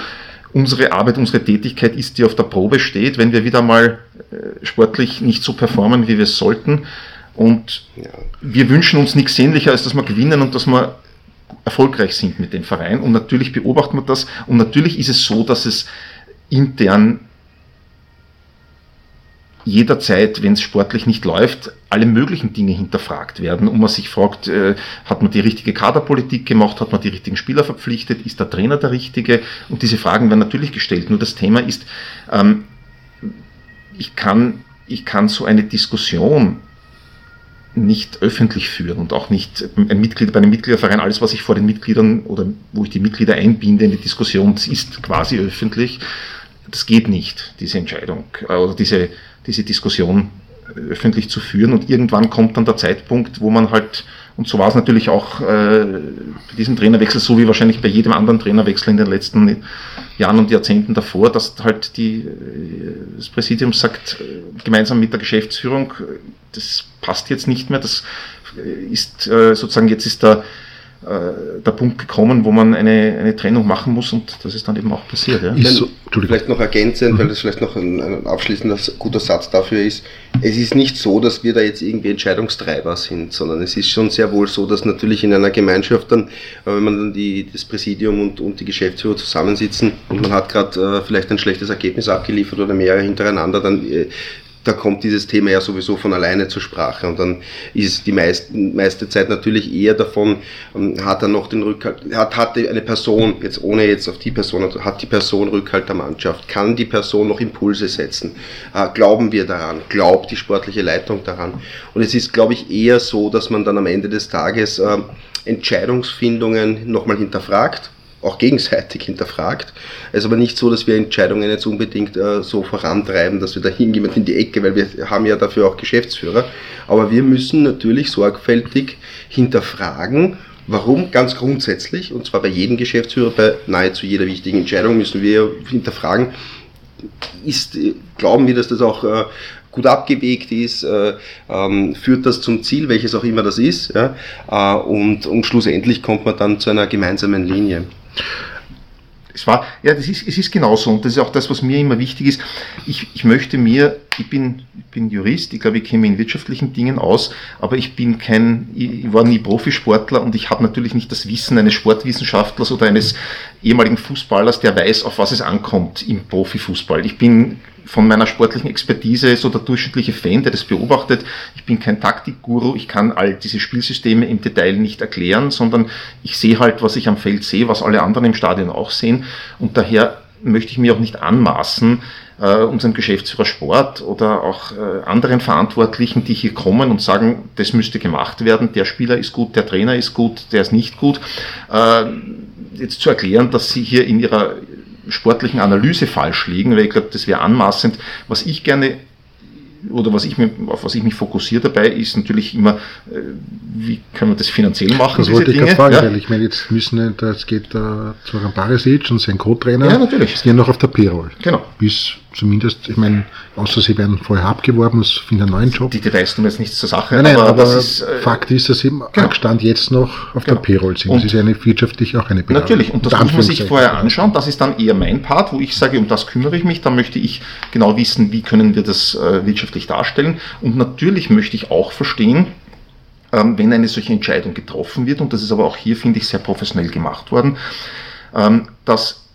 S2: unsere Arbeit, unsere Tätigkeit ist, die auf der Probe steht, wenn wir wieder mal äh, sportlich nicht so performen, wie wir es sollten. Und ja. wir wünschen uns nichts sehnlicher, als dass wir gewinnen und dass wir erfolgreich sind mit dem Verein. Und natürlich beobachten wir das. Und natürlich ist es so, dass es intern jederzeit, wenn es sportlich nicht läuft, alle möglichen Dinge hinterfragt werden und man sich fragt, äh, hat man die richtige Kaderpolitik gemacht, hat man die richtigen Spieler verpflichtet, ist der Trainer der richtige? Und diese Fragen werden natürlich gestellt. Nur das Thema ist, ähm, ich, kann, ich kann so eine Diskussion nicht öffentlich führen und auch nicht ein Mitglied bei einem Mitgliederverein, alles was ich vor den Mitgliedern oder wo ich die Mitglieder einbinde in die Diskussion, ist quasi öffentlich. Das geht nicht, diese Entscheidung äh, oder diese, diese Diskussion öffentlich zu führen. Und irgendwann kommt dann der Zeitpunkt, wo man halt, und so war es natürlich auch äh, bei diesem Trainerwechsel, so wie wahrscheinlich bei jedem anderen Trainerwechsel in den letzten Jahren und Jahrzehnten davor, dass halt die, äh, das Präsidium sagt, äh, gemeinsam mit der Geschäftsführung, das passt jetzt nicht mehr, das ist sozusagen, jetzt ist der äh, der Punkt gekommen, wo man eine, eine Trennung machen muss und das ist dann eben auch passiert. Ja.
S3: So, vielleicht noch ergänzend, mhm. weil das vielleicht noch ein, ein abschließender guter Satz dafür ist, es ist nicht so, dass wir da jetzt irgendwie Entscheidungstreiber sind, sondern es ist schon sehr wohl so, dass natürlich in einer Gemeinschaft dann, äh, wenn man dann die, das Präsidium und, und die Geschäftsführer zusammensitzen und man hat gerade äh, vielleicht ein schlechtes Ergebnis abgeliefert oder mehrere hintereinander, dann äh, da kommt dieses Thema ja sowieso von alleine zur Sprache und dann ist die meiste, meiste Zeit natürlich eher davon, ähm, hat er noch den Rückhalt, hat, hat eine Person, jetzt ohne jetzt auf die Person, hat die Person Rückhalt der Mannschaft, kann die Person noch Impulse setzen, äh, glauben wir daran, glaubt die sportliche Leitung daran? Und es ist glaube ich eher so, dass man dann am Ende des Tages äh, Entscheidungsfindungen nochmal hinterfragt, auch gegenseitig hinterfragt. Es ist aber nicht so, dass wir Entscheidungen jetzt unbedingt äh, so vorantreiben, dass wir da hingehen in die Ecke, weil wir haben ja dafür auch Geschäftsführer. Aber wir müssen natürlich sorgfältig hinterfragen, warum ganz grundsätzlich, und zwar bei jedem Geschäftsführer, bei nahezu jeder wichtigen Entscheidung müssen wir hinterfragen, ist, glauben wir, dass das auch äh, gut abgewegt ist, äh, ähm, führt das zum Ziel, welches auch immer das ist, ja, äh, und, und schlussendlich kommt man dann zu einer gemeinsamen Linie.
S2: Es war, ja, das ist, es ist genauso und das ist auch das, was mir immer wichtig ist. Ich, ich möchte mir, ich bin, ich bin Jurist, ich glaube, ich mich in wirtschaftlichen Dingen aus, aber ich bin kein, ich war nie Profisportler und ich habe natürlich nicht das Wissen eines Sportwissenschaftlers oder eines ehemaligen Fußballers, der weiß, auf was es ankommt im Profifußball. Ich bin von meiner sportlichen Expertise so der durchschnittliche Fan, der das beobachtet. Ich bin kein Taktikguru, ich kann all diese Spielsysteme im Detail nicht erklären, sondern ich sehe halt, was ich am Feld sehe, was alle anderen im Stadion auch sehen. Und daher möchte ich mir auch nicht anmaßen, äh, unserem Geschäftsführer Sport oder auch äh, anderen Verantwortlichen, die hier kommen und sagen, das müsste gemacht werden, der Spieler ist gut, der Trainer ist gut, der ist nicht gut, äh, jetzt zu erklären, dass sie hier in ihrer sportlichen Analyse falsch liegen, weil ich glaube, das wäre anmaßend. Was ich gerne oder was ich mir, auf was ich mich fokussiere dabei, ist natürlich immer, äh, wie können wir das finanziell machen?
S1: Das wollte ich gerade fragen, ja? weil ich meine, jetzt müssen, das geht äh, zu Ramparisic und sein Co-Trainer.
S2: Ja, natürlich.
S1: Sind noch auf der Payroll.
S2: Genau.
S1: Bis zumindest, ich meine, außer sie werden vorher abgeworben, es finden einen neuen Job.
S2: Die Details tun jetzt nichts zur Sache.
S1: Nein, nein, aber, aber ist, äh, Fakt ist, dass sie im genau. Stand jetzt noch auf genau. der Payroll sind. Und das ist ja eine wirtschaftlich auch eine
S2: Belastung. Natürlich, und das muss man sich vorher anschauen. Das ist dann eher mein Part, wo ich sage, um das kümmere ich mich. Da möchte ich genau wissen, wie können wir das äh, wirtschaftlich darstellen. Und natürlich möchte ich auch verstehen, ähm, wenn eine solche Entscheidung getroffen wird, und das ist aber auch hier, finde ich, sehr professionell gemacht worden, ähm, dass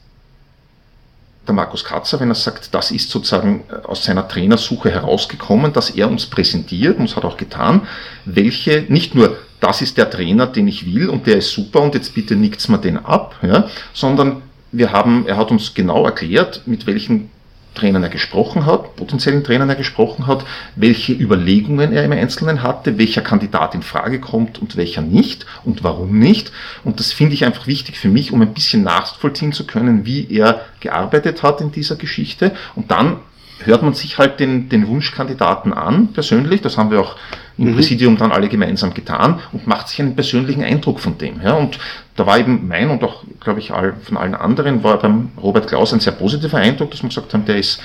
S2: der Markus Katzer, wenn er sagt, das ist sozusagen äh, aus seiner Trainersuche herausgekommen, dass er uns präsentiert, und es hat auch getan, welche, nicht nur, das ist der Trainer, den ich will und der ist super und jetzt bitte nickt's mir den ab, ja, sondern wir haben, er hat uns genau erklärt, mit welchen Trainern er gesprochen hat, potenziellen Trainern er gesprochen hat, welche Überlegungen er im Einzelnen hatte, welcher Kandidat in Frage kommt und welcher nicht und warum nicht. Und das finde ich einfach wichtig für mich, um ein bisschen nachvollziehen zu können, wie er gearbeitet hat in dieser Geschichte. Und dann hört man sich halt den, den Wunschkandidaten an, persönlich, das haben wir auch im mhm. Präsidium dann alle gemeinsam getan und macht sich einen persönlichen Eindruck von dem. Ja. Und da war eben mein und auch, glaube ich, von allen anderen, war beim Robert Klaus ein sehr positiver Eindruck, dass man gesagt haben, der ist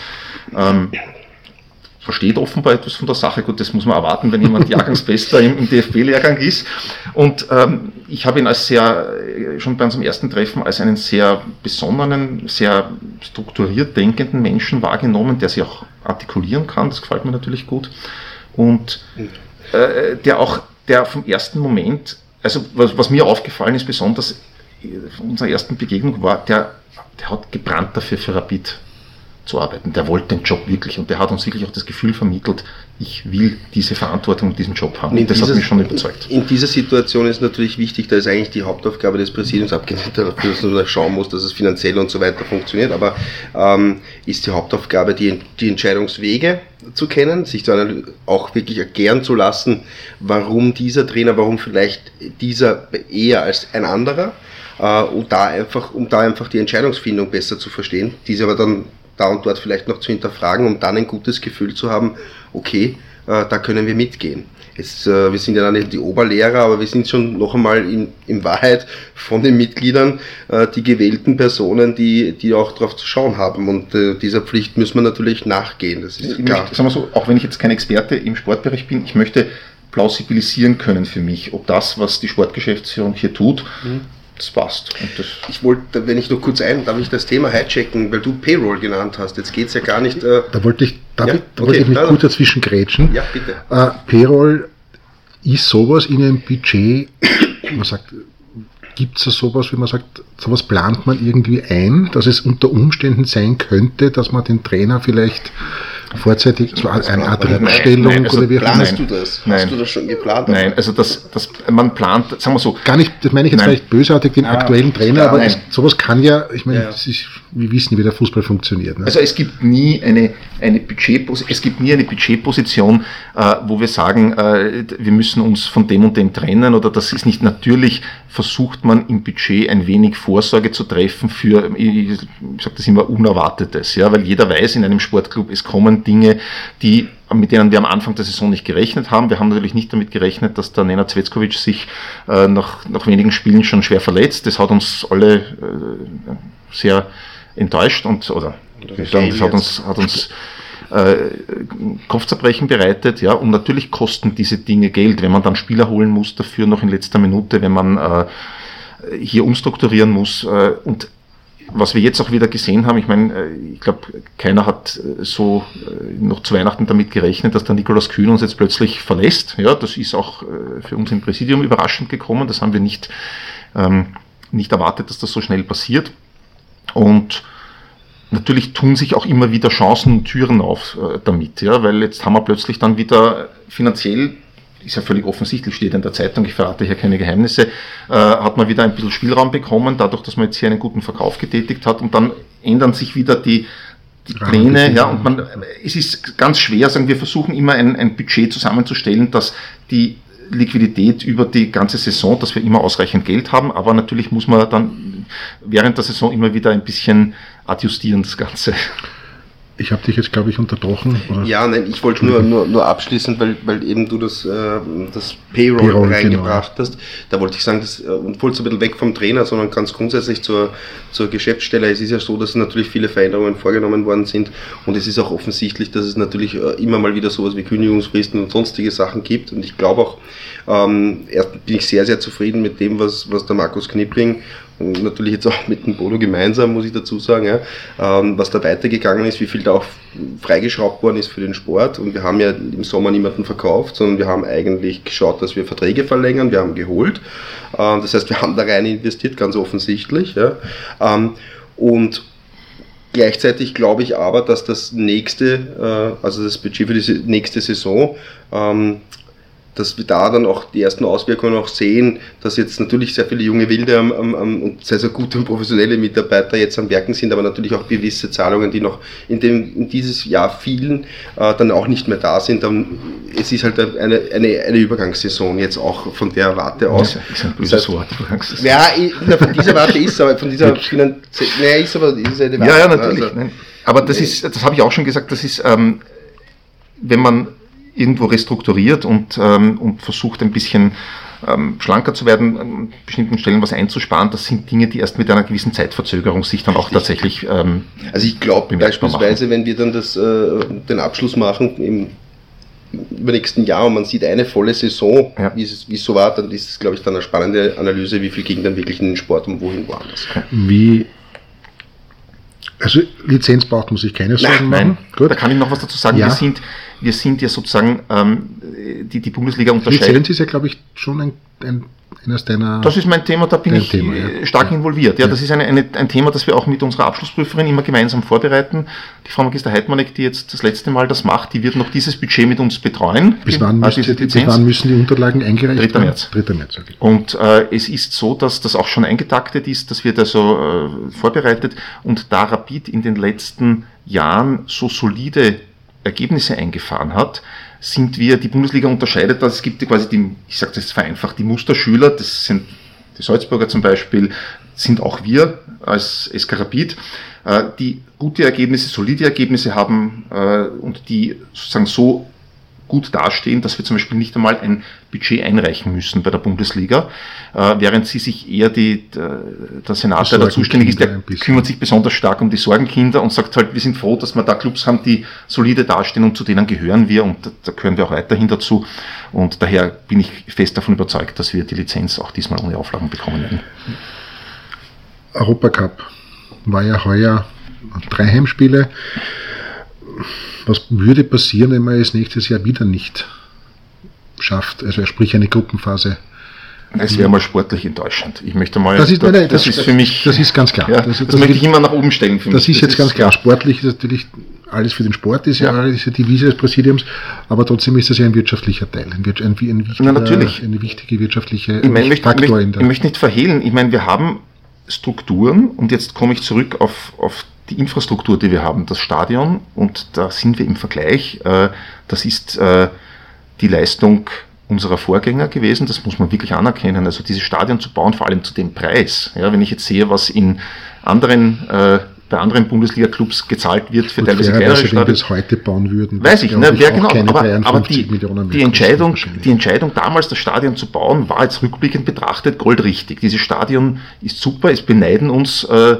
S2: ähm, versteht offenbar etwas von der Sache. Gut, das muss man erwarten, wenn jemand Jahrgangsbester im, im DFB-Lehrgang ist. Und ähm, ich habe ihn als sehr, äh, schon bei unserem ersten Treffen, als einen sehr besonnenen, sehr strukturiert denkenden Menschen wahrgenommen, der sich auch artikulieren kann. Das gefällt mir natürlich gut. Und äh, der auch, der vom ersten Moment, also was, was mir aufgefallen ist, besonders von äh, unserer ersten Begegnung war, der, der hat gebrannt dafür für Rapid zu arbeiten. Der wollte den Job wirklich und der hat uns wirklich auch das Gefühl vermittelt, ich will diese Verantwortung und diesen Job haben.
S3: Das dieses, hat mich schon überzeugt. In dieser Situation ist natürlich wichtig, da ist eigentlich die Hauptaufgabe des Präsidiums, abgesehen dafür, dass man schauen muss, dass es finanziell und so weiter funktioniert, aber ähm, ist die Hauptaufgabe, die, die Entscheidungswege zu kennen, sich dann auch wirklich erklären zu lassen, warum dieser Trainer, warum vielleicht dieser eher als ein anderer, äh, und da einfach, um da einfach die Entscheidungsfindung besser zu verstehen, diese aber dann da und dort vielleicht noch zu hinterfragen, um dann ein gutes Gefühl zu haben, okay, äh, da können wir mitgehen. Jetzt, äh, wir sind ja nicht die Oberlehrer, aber wir sind schon noch einmal in, in Wahrheit von den Mitgliedern äh, die gewählten Personen, die, die auch darauf zu schauen haben. Und äh, dieser Pflicht müssen wir natürlich nachgehen. Das ist
S2: ich klar. Möchte, sagen wir so, auch wenn ich jetzt kein Experte im Sportbereich bin, ich möchte plausibilisieren können für mich, ob das, was die Sportgeschäftsführung hier tut, mhm das passt.
S3: Das ich wollte, wenn ich noch kurz ein, darf ich das Thema hijacken, weil du Payroll genannt hast. Jetzt geht es ja gar nicht.
S1: Äh da wollte ich, darf ja? ich, da okay, wollte ich mich kurz dazwischen grätschen. Ja, bitte. Äh, Payroll ist sowas in einem Budget, man sagt, gibt es sowas, wie man sagt, sowas plant man irgendwie ein, dass es unter Umständen sein könnte, dass man den Trainer vielleicht vorzeitig so eine Art Rückstellung
S3: also oder wie Planst du das? Nein. Hast du das schon geplant?
S2: Nein, also das, das, man plant, sagen wir so.
S1: Gar nicht, das meine ich jetzt nein. vielleicht bösartig den ah, aktuellen Trainer, aber das, sowas kann ja, ich meine, ja. ist, wir wissen, wie der Fußball funktioniert.
S2: Ne? Also es gibt nie eine, eine Budgetposition, es gibt nie eine Budgetposition, äh, wo wir sagen, äh, wir müssen uns von dem und dem trennen oder das ist nicht natürlich, versucht man im Budget ein wenig Vorsorge zu treffen für, ich, ich sage das immer, Unerwartetes, ja, weil jeder weiß in einem Sportclub, es kommen Dinge, die, mit denen wir am Anfang der Saison nicht gerechnet haben. Wir haben natürlich nicht damit gerechnet, dass der Nenad Zvetskovic sich äh, nach, nach wenigen Spielen schon schwer verletzt. Das hat uns alle äh, sehr enttäuscht und, oder, das hat uns, hat uns Kopfzerbrechen bereitet, ja, und natürlich kosten diese Dinge Geld, wenn man dann Spieler holen muss dafür noch in letzter Minute, wenn man äh, hier umstrukturieren muss äh, und was wir jetzt auch wieder gesehen haben, ich meine, äh, ich glaube, keiner hat äh, so äh, noch zu Weihnachten damit gerechnet, dass der Nikolaus Kühn uns jetzt plötzlich verlässt. Ja, das ist auch für uns im Präsidium überraschend gekommen. Das haben wir nicht, ähm, nicht erwartet, dass das so schnell passiert. Und natürlich tun sich auch immer wieder Chancen und Türen auf äh, damit, ja, weil jetzt haben wir plötzlich dann wieder finanziell ist ja völlig offensichtlich, steht in der Zeitung, ich verrate hier keine Geheimnisse, äh, hat man wieder ein bisschen Spielraum bekommen, dadurch, dass man jetzt hier einen guten Verkauf getätigt hat und dann ändern sich wieder die, die Pläne, ja, und man, es ist ganz schwer, sagen wir versuchen immer ein, ein Budget zusammenzustellen, dass die Liquidität über die ganze Saison, dass wir immer ausreichend Geld haben, aber natürlich muss man dann während der Saison immer wieder ein bisschen adjustieren, das Ganze.
S1: Ich habe dich jetzt, glaube ich, unterbrochen.
S3: Oder? Ja, nein, ich wollte nur, nur, nur abschließen, weil, weil eben du das, äh, das Payroll, Payroll genau. reingebracht genau. hast. Da wollte ich sagen, das äh, und voll so ein bisschen weg vom Trainer, sondern ganz grundsätzlich zur, zur Geschäftsstelle. Es ist ja so, dass natürlich viele Veränderungen vorgenommen worden sind und es ist auch offensichtlich, dass es natürlich äh, immer mal wieder sowas wie Kündigungsfristen und sonstige Sachen gibt. Und ich glaube auch, ähm, erst bin ich sehr, sehr zufrieden mit dem, was, was der Markus Knippring und natürlich jetzt auch mit dem Bodo gemeinsam, muss ich dazu sagen, ja, ähm, was da weitergegangen ist, wie viel da auch freigeschraubt worden ist für den Sport. Und wir haben ja im Sommer niemanden verkauft, sondern wir haben eigentlich geschaut, dass wir Verträge verlängern, wir haben geholt. Äh, das heißt, wir haben da rein investiert, ganz offensichtlich. Ja. Ähm, und Gleichzeitig glaube ich aber, dass das nächste, äh, also das Budget für die nächste Saison, ähm, dass wir da dann auch die ersten Auswirkungen auch sehen, dass jetzt natürlich sehr viele junge Wilde am, am, am, und sehr, sehr gute und professionelle Mitarbeiter jetzt am Werken sind, aber natürlich auch gewisse Zahlungen, die noch in, dem, in dieses Jahr fielen, äh, dann auch nicht mehr da sind. Dann, es ist halt eine, eine, eine Übergangssaison jetzt auch von der Warte aus. Ja, ist ein böses Wort, Übergangssaison. Ja, von dieser Warte ist aber, von dieser finanziellen, naja, ist aber, ist eine
S2: Warte. Ja, ja, natürlich. Also, aber das ist, das habe ich auch schon gesagt, das ist, ähm, wenn man irgendwo restrukturiert und, ähm, und versucht ein bisschen ähm, schlanker zu werden, an bestimmten Stellen was einzusparen, das sind Dinge, die erst mit einer gewissen Zeitverzögerung sich dann auch tatsächlich.
S3: Ähm, also ich glaube beispielsweise, machen. wenn wir dann das, äh, den Abschluss machen im übernächsten Jahr und man sieht eine volle Saison, ja. wie, es, wie es so war, dann ist es, glaube ich, dann eine spannende Analyse, wie viel ging dann wirklich in den Sport und wohin woanders.
S1: Wie also Lizenz braucht man sich keine Sorgen
S2: machen. Nein, Gut. da kann ich noch was dazu sagen. Ja. Wir, sind, wir sind ja sozusagen, ähm, die, die Bundesliga unterscheidet.
S1: Lizenz ist ja, glaube ich, schon ein, ein
S2: eines deiner. Das ist mein Thema, da bin ich Thema, ja. stark involviert. Ja, ja. das ist eine, eine, ein Thema, das wir auch mit unserer Abschlussprüferin immer gemeinsam vorbereiten. Die Frau Magister Heidmannek, die jetzt das letzte Mal das macht, die wird noch dieses Budget mit uns betreuen.
S1: Bis wann, also müssen, bis wann müssen die Unterlagen eingereicht
S2: 3. werden? März. 3. März okay. Und äh, es ist so, dass das auch schon eingetaktet ist, das wird also äh, vorbereitet und da Rapid in den letzten Jahren so solide Ergebnisse eingefahren hat, sind wir, die Bundesliga unterscheidet das, es gibt quasi die, ich sage das vereinfacht, die Musterschüler, das sind die Salzburger zum Beispiel, sind auch wir als SK Rapid, äh, die gute Ergebnisse, solide Ergebnisse haben äh, und die sozusagen so gut dastehen, dass wir zum Beispiel nicht einmal ein Budget einreichen müssen bei der Bundesliga, äh, während sie sich eher die, der, der Senat, der da zuständig ist, der kümmert sich besonders stark um die Sorgenkinder und sagt halt, wir sind froh, dass wir da Clubs haben, die solide dastehen und zu denen gehören wir und da, da gehören wir auch weiterhin dazu. Und daher bin ich fest davon überzeugt, dass wir die Lizenz auch diesmal ohne Auflagen bekommen werden.
S1: Europacup war ja heuer drei Heimspiele was würde passieren, wenn man es nächstes Jahr wieder nicht schafft? Also sprich eine Gruppenphase.
S2: Es wäre mal sportlich enttäuschend. Ich möchte mal.
S1: Das ist, nein, nein, das, das, ist für mich.
S2: Das ist ganz klar.
S1: Ja, das,
S2: das, das möchte ich immer nach oben stellen.
S1: Das mich. ist jetzt ganz klar. Sportlich ist natürlich alles für den Sport, ist ja, ja ist ja die Wiese des Präsidiums, aber trotzdem ist das ja ein wirtschaftlicher Teil, ein, ein, ein
S2: wichtiger, Na, natürlich.
S1: eine wichtige wirtschaftliche
S2: ich mein, Faktor möchte, in der. Ich möchte nicht verhehlen. Ich meine, wir haben Strukturen und jetzt komme ich zurück auf, auf die Infrastruktur, die wir haben, das Stadion, und da sind wir im Vergleich, äh, das ist äh, die Leistung unserer Vorgänger gewesen, das muss man wirklich anerkennen. Also dieses Stadion zu bauen, vor allem zu dem Preis. Ja, wenn ich jetzt sehe, was in anderen äh, bei anderen Bundesliga-Clubs gezahlt wird für Gut, teilweise
S1: kleinere Stadien. Wenn wir das heute bauen würden,
S2: weiß ich, ne, wer genau, aber, aber die, die, Entscheidung, die Entscheidung damals, das Stadion zu bauen, war jetzt rückblickend betrachtet goldrichtig. Dieses Stadion ist super, es beneiden uns äh,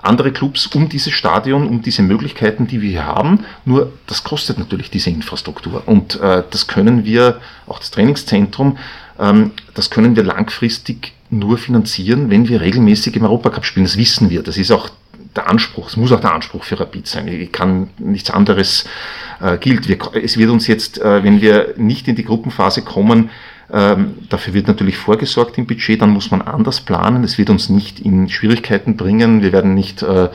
S2: andere Clubs um dieses Stadion, um diese Möglichkeiten, die wir hier haben. Nur das kostet natürlich diese Infrastruktur. Und äh, das können wir, auch das Trainingszentrum, ähm, das können wir langfristig nur finanzieren, wenn wir regelmäßig im Europacup spielen. Das wissen wir. Das ist auch der Anspruch, es muss auch der Anspruch für Rapid sein. Ich kann nichts anderes äh, gilt. Wir, es wird uns jetzt, äh, wenn wir nicht in die Gruppenphase kommen, ähm, dafür wird natürlich vorgesorgt im Budget, dann muss man anders planen. Es wird uns nicht in Schwierigkeiten bringen. Wir werden nicht äh,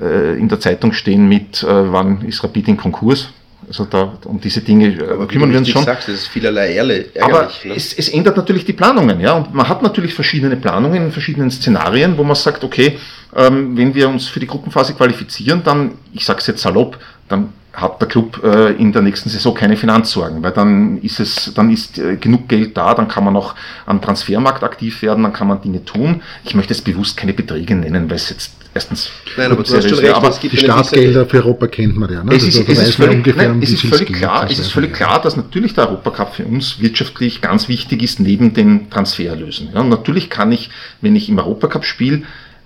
S2: äh in der Zeitung stehen mit, äh, wann ist Rapid in Konkurs. Also da, um diese Dinge
S3: äh, Aber kümmern wir uns schon. Sagst, das ist vielerlei ärgerlich.
S2: Aber ne? es, es, ändert natürlich die Planungen, ja. Und man hat natürlich verschiedene Planungen in verschiedenen Szenarien, wo man sagt, okay, ähm, wenn wir uns für die Gruppenphase qualifizieren, dann, ich sage es jetzt salopp, dann hat der Club äh, in der nächsten Saison keine Finanzsorgen, weil dann ist es, dann ist äh, genug Geld da, dann kann man auch am Transfermarkt aktiv werden, dann kann man Dinge tun. Ich möchte jetzt bewusst keine Beträge nennen, weil es jetzt erstens
S1: Nein, aber du hast schon recht, aber die Staatsgelder für Europa kennt man ja.
S2: Ne? Es ist, also, es ist völlig, nein, es ist völlig klar, es ist völlig klar, dass natürlich der Europacup für uns wirtschaftlich ganz wichtig ist neben den Transfererlösen. Ja, natürlich kann ich, wenn ich im Europacup spiele,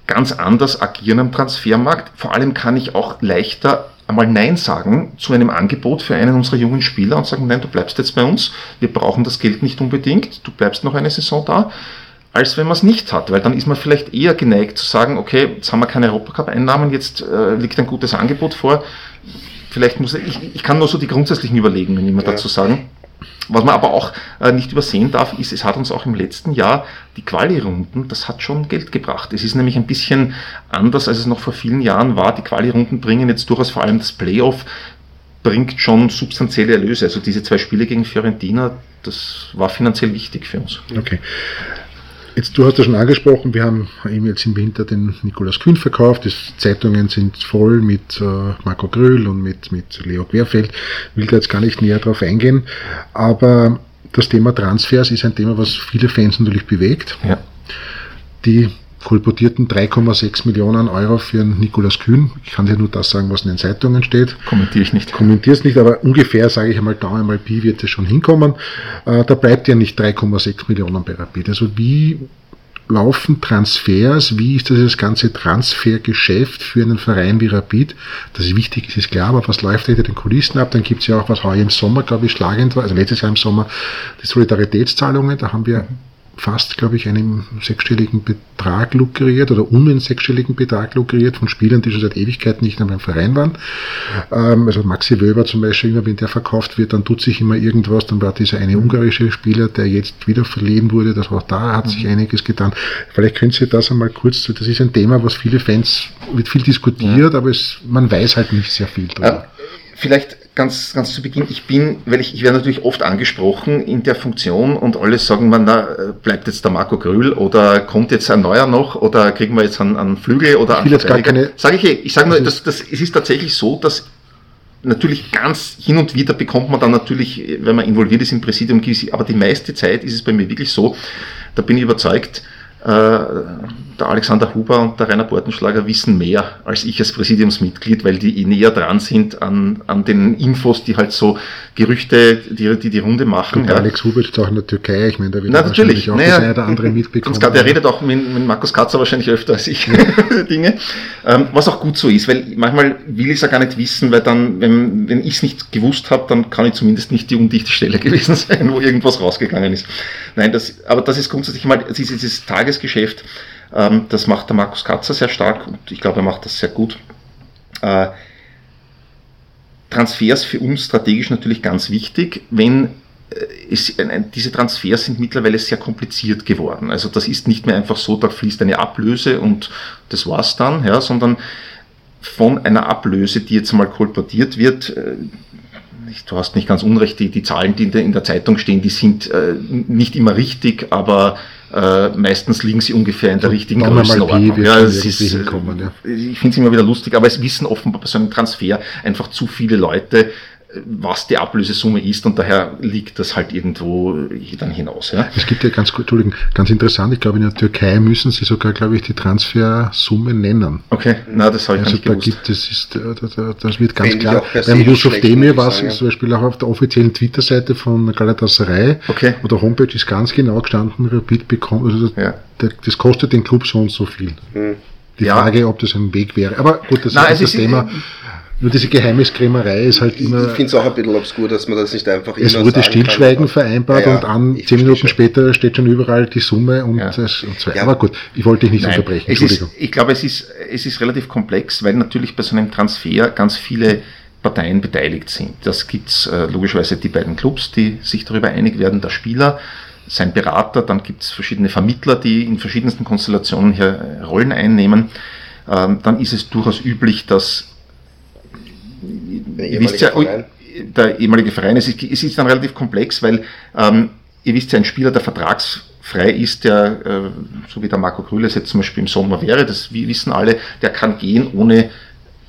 S2: ganz anders agieren am Transfermarkt. Vor allem kann ich auch leichter einmal Nein sagen zu einem Angebot für einen unserer jungen Spieler und sagen, nein, du bleibst jetzt bei uns, wir brauchen das Geld nicht unbedingt, du bleibst noch eine Saison da, als wenn man es nicht hat, weil dann ist man vielleicht eher geneigt zu sagen, okay, jetzt haben wir keine Europacup-Einnahmen, jetzt äh, liegt ein gutes Angebot vor, vielleicht muss ich, ich kann nur so die grundsätzlichen Überlegungen immer ja. dazu sagen. Was man aber auch äh, nicht übersehen darf, ist, es hat uns auch im letzten Jahr die Quali-Runden, das hat schon Geld gebracht. Es ist nämlich ein bisschen anders, als es noch vor vielen Jahren war. Die Quali-Runden bringen jetzt durchaus vor allem das Playoff bringt schon substanzielle Erlöse. Also diese zwei Spiele gegen Fiorentina, das war finanziell wichtig für uns.
S1: Okay. Jetzt, du hast ja schon angesprochen, wir haben eben jetzt im Winter den Nikolaus Kühn verkauft. Die Zeitungen sind voll mit äh, Marco Grüll und mit, mit Leo Querfeld. Will da jetzt gar nicht näher drauf eingehen. Aber das Thema Transfers ist ein Thema, was viele Fans natürlich bewegt. Ja. Die kolportierten 3,6 Millionen Euro für einen Nikolaus Kühn. Ich kann dir nur das sagen, was in den Zeitungen steht.
S2: Kommentiere ich nicht.
S1: Kommentiere es nicht, aber ungefähr, sage ich einmal, da einmal Pi wird es schon hinkommen. Äh, da bleibt ja nicht 3,6 Millionen bei Rapid. Also wie laufen Transfers? Wie ist das ganze Transfergeschäft für einen Verein wie Rapid? Das ist wichtig, ist, ist klar, aber was läuft hinter den Kulissen ab? Dann gibt es ja auch, was heuer im Sommer, glaube ich, schlagend war, also letztes Jahr im Sommer, die Solidaritätszahlungen. Da haben wir fast, glaube ich, einen sechsstelligen Betrag lukriert oder um einen sechsstelligen Betrag lukriert von Spielern, die schon seit Ewigkeiten nicht mehr beim Verein waren. Ähm, also Maxi Wöber zum Beispiel, immer wenn der verkauft wird, dann tut sich immer irgendwas. Dann war dieser eine ungarische Spieler, der jetzt wieder verleben wurde, das war da, hat sich mhm. einiges getan. Vielleicht können Sie das einmal kurz, das ist ein Thema, was viele Fans, wird viel diskutiert, ja. aber es, man weiß halt nicht sehr viel
S2: drüber. Ja, vielleicht ganz, ganz zu Beginn, ich bin, weil ich, ich werde natürlich oft angesprochen in der Funktion und alle sagen man, na, bleibt jetzt der Marco Grüll oder kommt jetzt ein neuer noch oder kriegen wir jetzt einen, einen Flügel oder
S1: einen jetzt gar keine.
S2: Sage ich, eh, ich sage nur, das, das, es ist tatsächlich so, dass natürlich ganz hin und wieder bekommt man dann natürlich, wenn man involviert ist im Präsidium, aber die meiste Zeit ist es bei mir wirklich so, da bin ich überzeugt, äh, der Alexander Huber und der Rainer Bortenschlager wissen mehr als ich als Präsidiumsmitglied, weil die eh näher dran sind an, an den Infos, die halt so Gerüchte, die die, die Runde machen.
S1: Und ja. Alex Huber ist auch in der Türkei, ich meine, da
S2: wird Na, natürlich.
S1: auch
S2: naja,
S1: das eine oder andere mitbekommen.
S2: Ganz der redet auch mit, mit Markus Katzer wahrscheinlich öfter als ich ja. Dinge. Ähm, was auch gut so ist, weil manchmal will ich es ja gar nicht wissen, weil dann, wenn, wenn ich es nicht gewusst habe, dann kann ich zumindest nicht die undichte Stelle gewesen sein, wo irgendwas rausgegangen ist. Nein, das, aber das ist grundsätzlich mal dieses Tagesgeschäft, ähm, das macht der Markus Katzer sehr stark und ich glaube, er macht das sehr gut. Äh, Transfers für uns strategisch natürlich ganz wichtig, wenn äh, es, diese Transfers sind mittlerweile sehr kompliziert geworden. Also das ist nicht mehr einfach so, da fließt eine Ablöse und das war's dann, ja, sondern von einer Ablöse, die jetzt mal kolportiert wird, äh, du hast nicht ganz unrecht, die, die Zahlen, die in der, in der Zeitung stehen, die sind äh, nicht immer richtig, aber äh, meistens liegen sie ungefähr in der richtigen
S1: Größenordnung. Ja, es ist,
S2: ja. Ich finde es immer wieder lustig, aber es wissen offenbar bei so einem Transfer einfach zu viele Leute, was die Ablösesumme ist und daher liegt das halt irgendwo dann hinaus. Ja.
S1: Es gibt ja ganz, Entschuldigung, ganz interessant, ich glaube in der Türkei müssen sie sogar, glaube ich, die Transfersumme nennen.
S2: Okay, na das habe ich
S1: also nicht da gewusst. Gibt, das, ist, äh, das wird ganz Wenn klar. Beim Yusuf Demir war es zum Beispiel auch auf der offiziellen Twitter-Seite von Galatasaray
S2: okay.
S1: oder Homepage ist ganz genau gestanden, Rapid bekommt, also ja. das kostet den Club so und so viel. Hm. Die ja. Frage, ob das ein Weg wäre. Aber gut, das Nein, ist das Thema. Nur diese Geheimniskrämerei ist halt immer.
S3: Ich finde es auch ein bisschen obskur, dass man das nicht einfach
S1: Es wurde Stillschweigen kann, vereinbart ja, ja, und an zehn Minuten schon. später steht schon überall die Summe und, ja. das, und so. Aber gut, ich wollte dich nicht Nein, unterbrechen.
S2: Entschuldigung. Ist, ich glaube, es ist, es ist relativ komplex, weil natürlich bei so einem Transfer ganz viele Parteien beteiligt sind. Das gibt's äh, logischerweise die beiden Clubs, die sich darüber einig werden, der Spieler, sein Berater, dann gibt es verschiedene Vermittler, die in verschiedensten Konstellationen hier Rollen einnehmen. Ähm, dann ist es durchaus üblich, dass ihr wisst ja, Verein. der ehemalige Verein, es ist, es ist dann relativ komplex, weil ähm, ihr wisst ja, ein Spieler, der vertragsfrei ist, der, äh, so wie der Marco Krüles jetzt zum Beispiel im Sommer wäre, das wissen alle, der kann gehen, ohne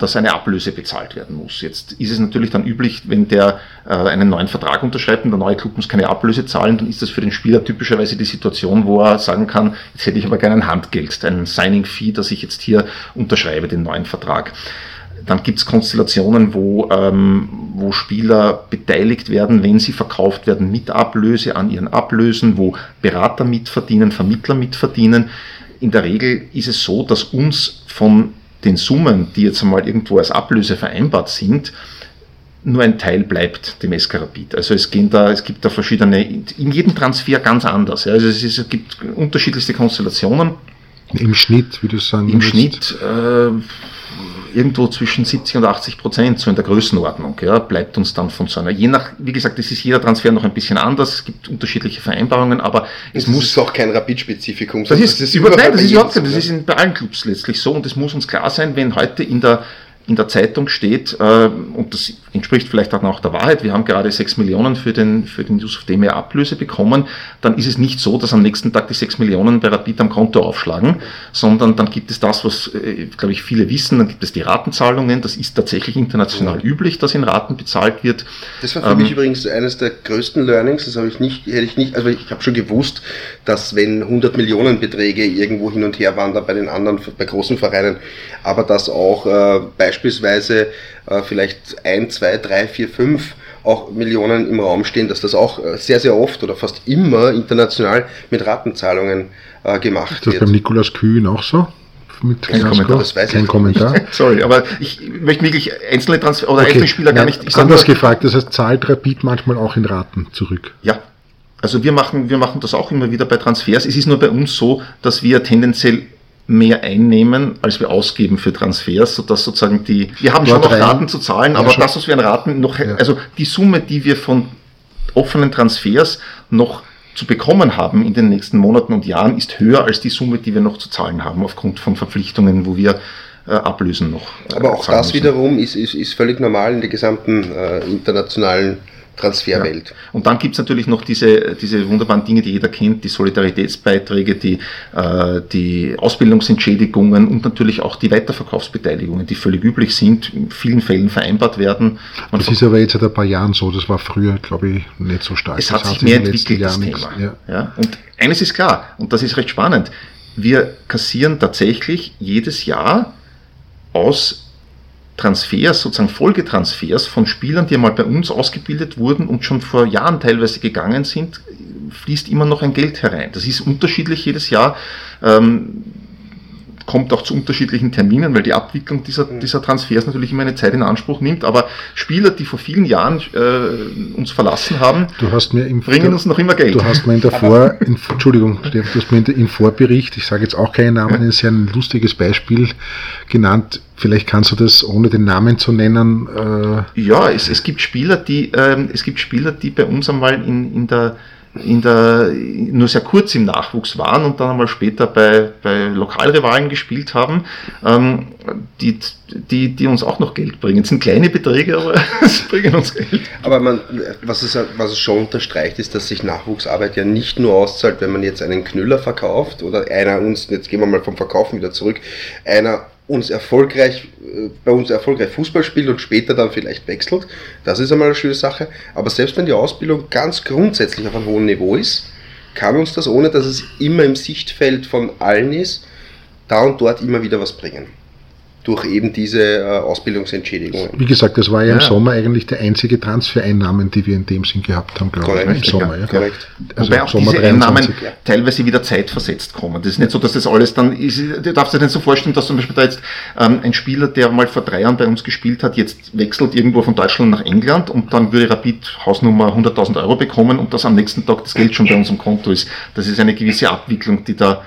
S2: dass eine Ablöse bezahlt werden muss. Jetzt ist es natürlich dann üblich, wenn der äh, einen neuen Vertrag unterschreibt und der neue Club muss keine Ablöse zahlen, dann ist das für den Spieler typischerweise die Situation, wo er sagen kann, jetzt hätte ich aber gerne ein Handgeld, ein Signing-Fee, dass ich jetzt hier unterschreibe, den neuen Vertrag. Dann gibt es Konstellationen, wo, ähm, wo Spieler beteiligt werden, wenn sie verkauft werden mit Ablöse an ihren Ablösen, wo Berater mitverdienen, Vermittler mitverdienen. In der Regel ist es so, dass uns von den Summen, die jetzt einmal irgendwo als Ablöse vereinbart sind, nur ein Teil bleibt dem Eskarabit. Also es gehen da, es gibt da verschiedene, in jedem Transfer ganz anders. Also es, ist, es gibt unterschiedlichste Konstellationen.
S1: Im Schnitt, wie du sagen
S2: Im Schnitt äh, irgendwo zwischen 70 und 80 Prozent, so in der Größenordnung, ja, bleibt uns dann von so einer, je nach, wie gesagt, es ist jeder Transfer noch ein bisschen anders, es gibt unterschiedliche Vereinbarungen, aber es das muss...
S3: ist auch kein Rapid-Spezifikum.
S2: Das ist, das, ist nein, das ist überhaupt, das ist bei allen Clubs letztlich so und es muss uns klar sein, wenn heute in der in der Zeitung steht, äh, und das entspricht vielleicht auch noch der Wahrheit, wir haben gerade 6 Millionen für den, für den Yusuf Demir Ablöse bekommen, dann ist es nicht so, dass am nächsten Tag die 6 Millionen bei Rapid am Konto aufschlagen, sondern dann gibt es das, was, äh, glaube ich, viele wissen, dann gibt es die Ratenzahlungen, das ist tatsächlich international ja. üblich, dass in Raten bezahlt wird.
S3: Das war für ähm, mich übrigens eines der größten Learnings, das habe ich nicht, hätte ich nicht, also ich habe schon gewusst, dass wenn 100 Millionen Beträge irgendwo hin und her wandern bei den anderen, bei großen Vereinen, aber dass auch äh, beispielsweise äh, vielleicht ein, zwei, drei, vier, fünf auch Millionen im Raum stehen, dass das auch äh, sehr, sehr oft oder fast immer international mit Ratenzahlungen äh, gemacht ist das
S1: wird. beim Nikolaus Kühn auch so?
S2: Mit Kein Kommentar. Das weiß Kein ich Kommentar. Nicht. Sorry, aber ich möchte wirklich einzelne Transfer oder okay. einzelne Spieler gar nicht.
S1: Ich anders gefragt, das heißt, zahlt Rapid manchmal auch in Raten zurück?
S2: Ja. Also wir machen, wir machen das auch immer wieder bei Transfers. Es ist nur bei uns so, dass wir tendenziell mehr einnehmen, als wir ausgeben für Transfers, sodass sozusagen die, wir haben Dort schon noch Raten zu zahlen, ja, aber schon. das, was wir an Raten noch, ja. also die Summe, die wir von offenen Transfers noch zu bekommen haben in den nächsten Monaten und Jahren, ist höher als die Summe, die wir noch zu zahlen haben, aufgrund von Verpflichtungen, wo wir äh, ablösen noch.
S3: Aber auch das müssen. wiederum ist, ist, ist völlig normal in der gesamten äh, internationalen Transferwelt. Ja.
S2: Und dann gibt es natürlich noch diese, diese wunderbaren Dinge, die jeder kennt, die Solidaritätsbeiträge, die, äh, die Ausbildungsentschädigungen und natürlich auch die Weiterverkaufsbeteiligungen, die völlig üblich sind, in vielen Fällen vereinbart werden.
S1: Man das ist aber jetzt seit ein paar Jahren so, das war früher, glaube ich, nicht so stark.
S2: Es hat sich mehr entwickelt, das Thema. Ja. ja. Und eines ist klar, und das ist recht spannend, wir kassieren tatsächlich jedes Jahr aus Transfers, sozusagen Folgetransfers von Spielern, die einmal bei uns ausgebildet wurden und schon vor Jahren teilweise gegangen sind, fließt immer noch ein Geld herein. Das ist unterschiedlich jedes Jahr. Ähm, kommt auch zu unterschiedlichen Terminen, weil die Abwicklung dieser, mhm. dieser Transfers natürlich immer eine Zeit in Anspruch nimmt. Aber Spieler, die vor vielen Jahren äh, uns verlassen haben,
S1: du hast mir im,
S2: bringen uns noch immer Geld.
S1: Du hast mir in der Vor, in, Entschuldigung, du hast mir im Vorbericht, ich sage jetzt auch keinen Namen, ja. ein sehr lustiges Beispiel genannt. Vielleicht kannst du das, ohne den Namen zu nennen.
S2: Äh ja, es, es gibt Spieler, die äh, es gibt Spieler, die bei uns einmal in, in der in der, nur sehr kurz im Nachwuchs waren und dann einmal später bei, bei Lokalrivalen gespielt haben, ähm, die, die, die uns auch noch Geld bringen. Es sind kleine Beträge, aber es bringen uns Geld.
S3: Aber man, was, es, was es schon unterstreicht, ist, dass sich Nachwuchsarbeit ja nicht nur auszahlt, wenn man jetzt einen Knüller verkauft oder einer uns, jetzt gehen wir mal vom Verkaufen wieder zurück, einer uns erfolgreich, äh, bei uns erfolgreich Fußball spielt und später dann vielleicht wechselt. Das ist einmal eine schöne Sache. Aber selbst wenn die Ausbildung ganz grundsätzlich auf einem hohen Niveau ist, kann uns das, ohne dass es immer im Sichtfeld von allen ist, da und dort immer wieder was bringen durch eben diese äh, Ausbildungsentschädigungen.
S1: Wie gesagt, das war ja, ja, im Sommer eigentlich der einzige Transfereinnahmen, die wir in dem Sinn gehabt haben, glaube
S2: korrekt, ich. Im Sommer, ja. Korrekt. Also Wobei auch Sommer diese 23, Einnahmen teilweise wieder zeitversetzt kommen. Das ist nicht so, dass das alles dann ist. Du darfst dir nicht so vorstellen, dass zum Beispiel da jetzt ähm, ein Spieler, der mal vor drei Jahren bei uns gespielt hat, jetzt wechselt irgendwo von Deutschland nach England und dann würde Rapid Hausnummer 100.000 Euro bekommen und dass am nächsten Tag das Geld schon bei uns im Konto ist. Das ist eine gewisse Abwicklung, die da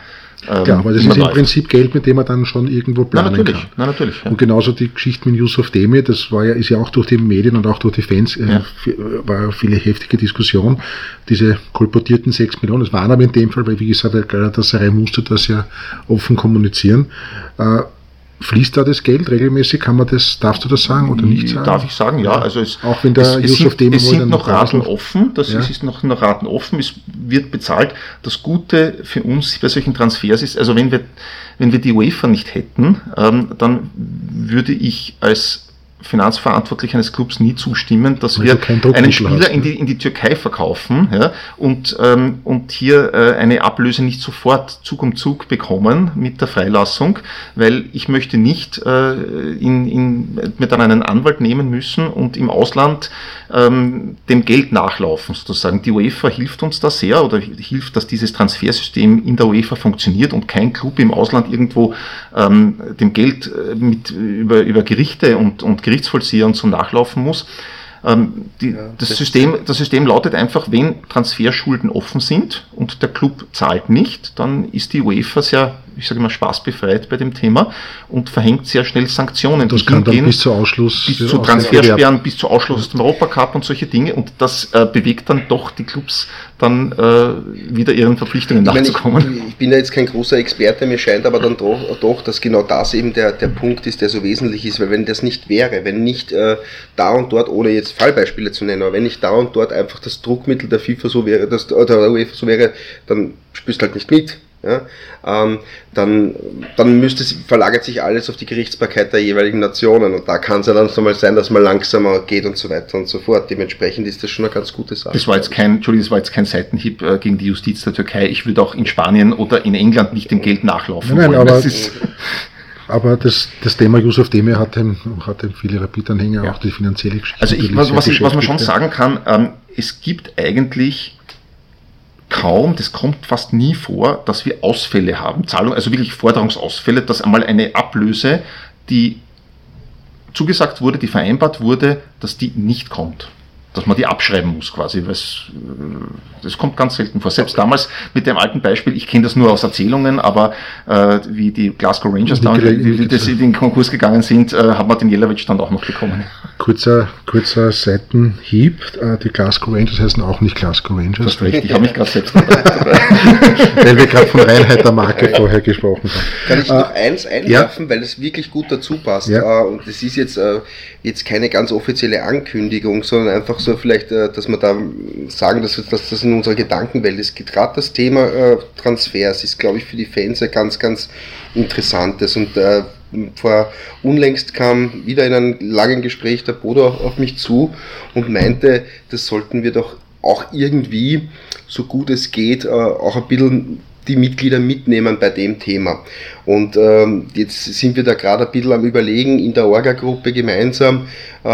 S1: ähm, ja, aber das ist im Prinzip Geld, mit dem man dann schon irgendwo planen
S2: na, natürlich,
S1: kann.
S2: Na, natürlich,
S1: ja. Und genauso die Geschichte mit Yusuf Demir, das war ja, ist ja auch durch die Medien und auch durch die Fans, äh, ja. war viele heftige Diskussion. Diese kolportierten 6 Millionen, das waren aber in dem Fall, weil wie gesagt, der Galatasaray musste das ja offen kommunizieren. Äh, Fließt da das Geld regelmäßig? Kann man das, darfst du das sagen oder nicht sagen?
S2: Darf ich sagen, ja. Also es,
S1: auch wenn der
S2: es, es sind, es sind noch Raten offen, das ja. ist, ist noch, noch Raten offen, es wird bezahlt. Das Gute für uns bei solchen Transfers ist, also wenn wir, wenn wir die UEFA nicht hätten, ähm, dann würde ich als Finanzverantwortlich eines Clubs nie zustimmen, dass wir einen Spieler hast, in, die, in die Türkei verkaufen ja, und, ähm, und hier äh, eine Ablöse nicht sofort Zug um Zug bekommen mit der Freilassung, weil ich möchte nicht äh, in, in, mir dann einen Anwalt nehmen müssen und im Ausland ähm, dem Geld nachlaufen sozusagen. Die UEFA hilft uns da sehr oder hilft, dass dieses Transfersystem in der UEFA funktioniert und kein Club im Ausland irgendwo ähm, dem Geld äh, mit, über, über Gerichte und, und Gerichtsvollzieher und so nachlaufen muss. Ähm, die, ja, das, das, System, das System lautet einfach, wenn Transferschulden offen sind und der Club zahlt nicht, dann ist die UEFA sehr ich sage immer, spaßbefreit bei dem Thema und verhängt sehr schnell Sanktionen.
S1: Das kann dann bis zu Ausschluss,
S2: bis zu Transfersperren, bis zu Ausschluss aus dem Europacup und solche Dinge. Und das äh, bewegt dann doch die Clubs dann äh, wieder ihren Verpflichtungen ich nachzukommen.
S3: Meine, ich, ich, bin ja jetzt kein großer Experte, mir scheint aber dann doch, doch, dass genau das eben der, der Punkt ist, der so wesentlich ist, weil wenn das nicht wäre, wenn nicht äh, da und dort, ohne jetzt Fallbeispiele zu nennen, aber wenn nicht da und dort einfach das Druckmittel der FIFA so wäre, dass, oder der UEFA so wäre, dann spürst du halt nicht mit ja, ähm, dann, dann müsste, verlagert sich alles auf die Gerichtsbarkeit der jeweiligen Nationen und da kann es ja dann so mal sein, dass man langsamer geht und so weiter und so fort. Dementsprechend ist das schon eine ganz gute Sache.
S2: Das war jetzt kein, Entschuldigung, das war jetzt kein Seitenhieb äh, gegen die Justiz der Türkei. Ich würde auch in Spanien oder in England nicht dem Geld nachlaufen
S1: nein, wollen. Aber, das aber das, das Thema Yusuf Demir hat dem, hat dem viele Rapid-Anhänger ja. auch die finanzielle Geschichte.
S2: Also ich, was, was, ich, was man schon sagen kann, ähm, es gibt eigentlich kaum, das kommt fast nie vor, dass wir Ausfälle haben, Zahlung, also wirklich Forderungsausfälle, dass einmal eine Ablöse, die zugesagt wurde, die vereinbart wurde, dass die nicht kommt dass man die abschreiben muss quasi. Weil das kommt ganz selten vor. Selbst damals mit dem alten Beispiel, ich kenne das nur aus Erzählungen, aber äh, wie die Glasgow Rangers da, wie, wie das in den Konkurs gegangen sind, äh, hat man den Jelavic dann auch noch bekommen.
S1: Kurzer, kurzer Seitenhieb. Äh, die Glasgow Rangers heißen auch nicht Glasgow Rangers. Das
S2: ist recht, ich habe mich gerade selbst
S1: Weil wir gerade von Reinheit der Marke vorher gesprochen haben.
S3: Kann ich noch äh, eins einwerfen, ja? weil es wirklich gut dazu passt. Ja. Äh, und das ist jetzt, äh, jetzt keine ganz offizielle Ankündigung, sondern einfach so vielleicht, äh, dass wir da sagen, dass, dass das in unserer Gedankenwelt ist. Gerade das Thema äh, Transfers ist, glaube ich, für die Fans ein ganz, ganz interessantes. Und äh, vor unlängst kam wieder in einem langen Gespräch der Bodo auf mich zu und meinte, das sollten wir doch auch irgendwie, so gut es geht, auch ein bisschen die Mitglieder mitnehmen bei dem Thema. Und ähm, jetzt sind wir da gerade ein bisschen am Überlegen in der Orga-Gruppe gemeinsam, äh,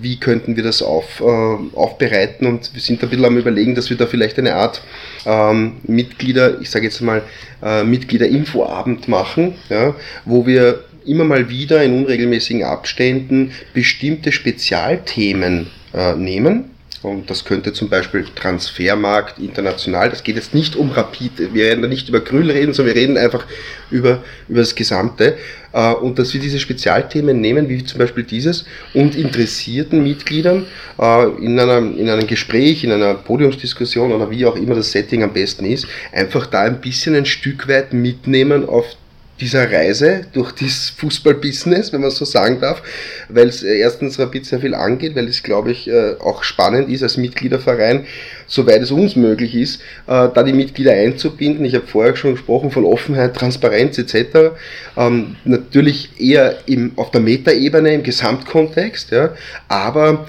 S3: wie könnten wir das auf, äh, aufbereiten und wir sind ein bisschen am Überlegen, dass wir da vielleicht eine Art ähm, Mitglieder, ich sage jetzt mal, äh, Mitglieder-Infoabend machen, ja, wo wir immer mal wieder in unregelmäßigen Abständen bestimmte Spezialthemen äh, nehmen und das könnte zum Beispiel Transfermarkt international. Das geht jetzt nicht um Rapid. Wir werden da nicht über Grüll reden, sondern wir reden einfach über, über das Gesamte. Äh, und dass wir diese Spezialthemen nehmen, wie zum Beispiel dieses, und interessierten Mitgliedern äh, in, einer, in einem Gespräch, in einer Podiumsdiskussion oder wie auch immer das Setting am besten ist, einfach da ein bisschen ein Stück weit mitnehmen auf dieser Reise durch das Fußballbusiness, wenn man so sagen darf, weil es äh, erstens Rapid sehr viel angeht, weil es, glaube ich, äh, auch spannend ist als Mitgliederverein, soweit es uns möglich ist, äh, da die Mitglieder einzubinden. Ich habe vorher schon gesprochen von Offenheit, Transparenz etc. Ähm, natürlich eher im, auf der Metaebene im Gesamtkontext, ja, aber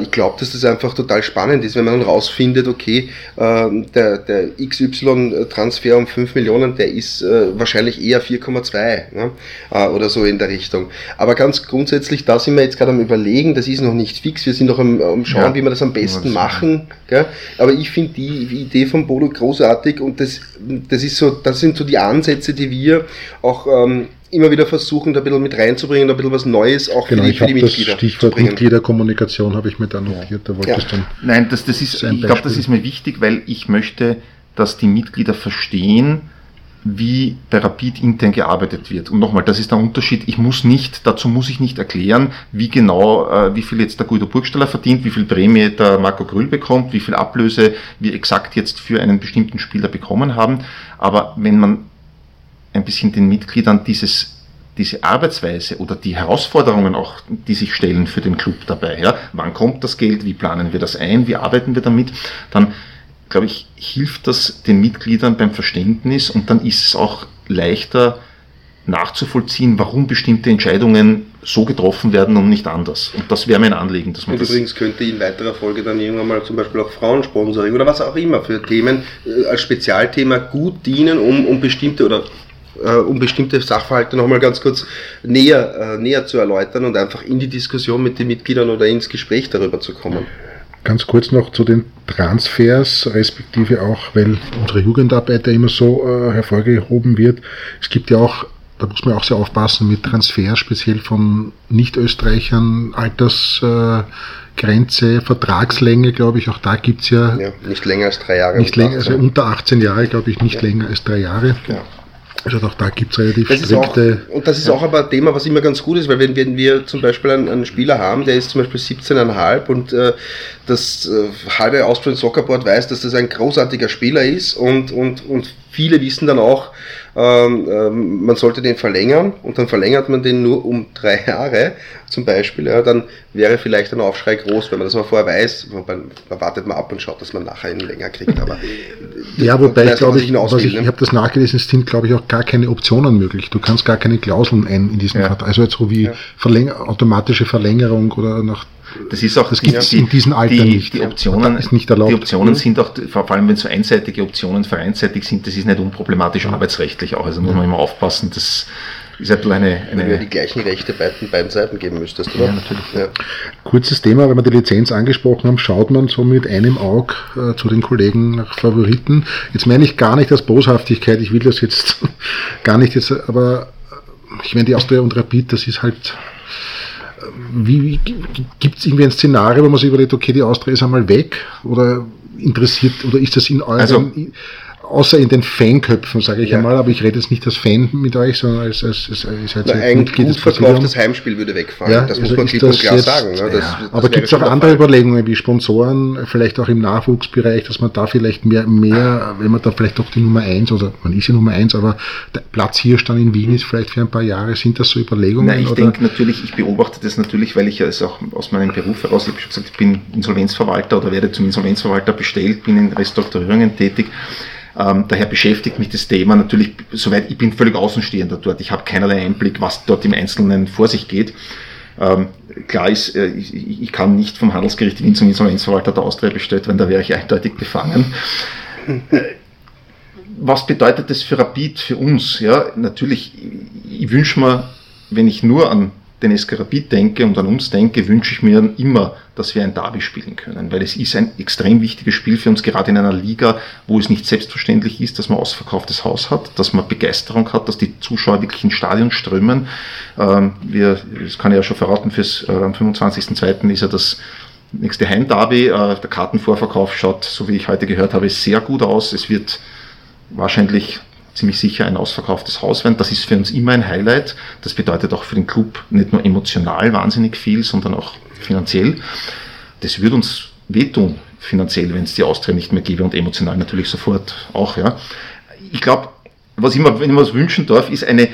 S3: ich glaube, dass das einfach total spannend ist, wenn man dann rausfindet, okay, ähm, der, der XY-Transfer um 5 Millionen, der ist wahrscheinlich eher 4, 4,2 ne? Äh, oder so in der Richtung. Aber ganz grundsätzlich, da sind wir jetzt gerade am Überlegen, das ist noch nicht fix, wir sind noch am, am Schauen, ja. wie wir das am besten machen. Gell? Aber ich finde die Idee von Bodo großartig und das, das, ist so, das sind so die Ansätze, die wir auch ähm, immer wieder versuchen, da ein bisschen mit reinzubringen, ein bisschen was Neues auch
S1: genau, für die, für die Mitglieder. Das Stichwort Mitgliederkommunikation habe ich mir da notiert, da
S2: wollte ja. dann. Nein, das, das ist, ich glaube, das ist mir wichtig, weil ich möchte, dass die Mitglieder verstehen, wie bei Rapid intern gearbeitet wird. Und nochmal, das ist der Unterschied. Ich muss nicht, dazu muss ich nicht erklären, wie genau, äh, wie viel jetzt der Guido Burgstaller verdient, wie viel Prämie der Marco Grüll bekommt, wie viel Ablöse wir exakt jetzt für einen bestimmten Spieler bekommen haben. Aber wenn man ein bisschen den Mitgliedern dieses diese Arbeitsweise oder die Herausforderungen auch, die sich stellen für den Club dabei, ja, wann kommt das Geld, wie planen wir das ein, wie arbeiten wir damit, dann glaube ich, hilft das den Mitgliedern beim Verständnis und dann ist es auch leichter nachzuvollziehen, warum bestimmte Entscheidungen so getroffen werden und nicht anders. Und das wäre mein Anliegen.
S3: Dass man und übrigens könnte in weiterer Folge dann irgendwann mal zum Beispiel auch Frauensponsoring oder was auch immer für Themen äh, als Spezialthema gut dienen, um, um bestimmte oder äh, um bestimmte Sachverhalte nochmal ganz kurz näher, äh, näher zu erläutern und einfach in die Diskussion mit den Mitgliedern oder ins Gespräch darüber zu kommen.
S1: Ganz kurz noch zu den Transfers, respektive auch, weil unsere Jugendarbeit ja immer so äh, hervorgehoben wird. Es gibt ja auch, da muss man auch sehr aufpassen mit Transfers, speziell von Nicht-Österreichern, Altersgrenze, äh, Vertragslänge, glaube ich, auch da gibt's ja,
S3: ja. Nicht länger als drei Jahre.
S1: Nicht länger, also unter 18 Jahre, glaube ich, nicht ja. länger als drei Jahre. Ja. Also auch da gibt es relativ
S3: das strikte... Auch, und das ist ja. auch aber ein Thema, was immer ganz gut ist, weil wenn, wenn wir zum Beispiel einen, einen Spieler haben, der ist zum Beispiel 17,5 und äh, das äh, halbe Austrian Soccer Board weiß, dass das ein großartiger Spieler ist und, und, und viele wissen dann auch, ähm, ähm, man sollte den verlängern und dann verlängert man den nur um drei Jahre zum Beispiel, ja, dann wäre vielleicht ein Aufschrei groß, wenn man das mal vorher weiß, man, man wartet mal ab und schaut, dass man nachher ihn länger kriegt. Aber
S1: ja, wobei ich glaube, ich, ich, ich habe das nachgelesen, es sind glaube ich auch gar keine Optionen möglich. Du kannst gar keine Klauseln ein in diesem ja. Vertrag. Also jetzt so wie ja. Verlänger automatische Verlängerung oder nach
S2: das ist auch, das gibt es in diesem Alter die, nicht. Die Optionen, ist nicht erlaubt. Die Optionen sind auch, vor allem wenn so einseitige Optionen vereinseitig sind, das ist nicht unproblematisch arbeitsrechtlich auch. Also muss man immer aufpassen, das ist ein eine, eine
S3: wenn du die gleichen Rechte bei den beiden Seiten geben müsstest, oder? Ja, natürlich. Ja.
S1: Kurzes Thema, wenn wir die Lizenz angesprochen haben, schaut man so mit einem Auge äh, zu den Kollegen nach Favoriten. Jetzt meine ich gar nicht als Boshaftigkeit, ich will das jetzt gar nicht jetzt, aber ich meine, die Austria und Rapid, das ist halt wie, gibt es irgendwie ein Szenario, wo man sich überlegt, okay, die Austria ist einmal weg oder interessiert oder ist das in eurem, also, außer in den Fanköpfen, sage ich ja. einmal, aber ich rede jetzt nicht als Fan mit euch, sondern als, als, als, als,
S3: als ein Mitglied gut verkauftes Heimspiel würde wegfallen. Ja, das muss also man klipp und klar jetzt, sagen. Ne?
S1: Das, ja. das aber gibt es auch andere Überlegungen wie Sponsoren, vielleicht auch im Nachwuchsbereich, dass man da vielleicht mehr, mehr, wenn man da vielleicht auch die Nummer eins oder man ist ja Nummer eins, aber der Platz hier stand in Wien ist vielleicht für ein paar Jahre, sind das so Überlegungen?
S2: Nein, ich denke natürlich, ich beobachte das natürlich, weil ich ja es auch aus meinem Beruf heraus, ich habe schon gesagt, ich bin Insolvenzverwalter oder werde zum Insolvenzverwalter bestellt, bin in Restrukturierungen tätig. Ähm, daher beschäftigt mich das Thema natürlich, soweit ich bin völlig Außenstehender dort. Ich habe keinerlei Einblick, was dort im Einzelnen vor sich geht. Ähm, klar ist, äh, ich, ich, kann nicht vom Handelsgericht Wien zum Insolvenzverwalter der Austria bestellt werden, da wäre ich eindeutig befangen. Äh, was bedeutet das für Rapid, für uns? Ja, natürlich, ich wünsche mir, wenn ich nur an den SK Rapid denke und an uns denke, wünsche ich mir immer, dass wir ein Derby spielen können, weil es ist ein extrem wichtiges Spiel für uns, gerade in einer Liga, wo es nicht selbstverständlich ist, dass man ausverkauftes Haus hat, dass man Begeisterung hat, dass die Zuschauer wirklich ins Stadion strömen. Ähm, wir, das kann ich ja schon verraten, fürs, äh, am 25.02. ist ja das nächste Heim-Derby. Äh, der Kartenvorverkauf schaut, so wie ich heute gehört habe, sehr gut aus. Es wird wahrscheinlich ziemlich sicher ein ausverkauftes Haus werden. Das ist für uns immer ein Highlight. Das bedeutet auch für den Club nicht nur emotional wahnsinnig viel, sondern auch finanziell. Das würde uns wehtun, finanziell, wenn es die Austria nicht mehr gäbe und emotional natürlich sofort auch. Ja. Ich glaube, was ich wenn ich mir was wünschen darf, ist eine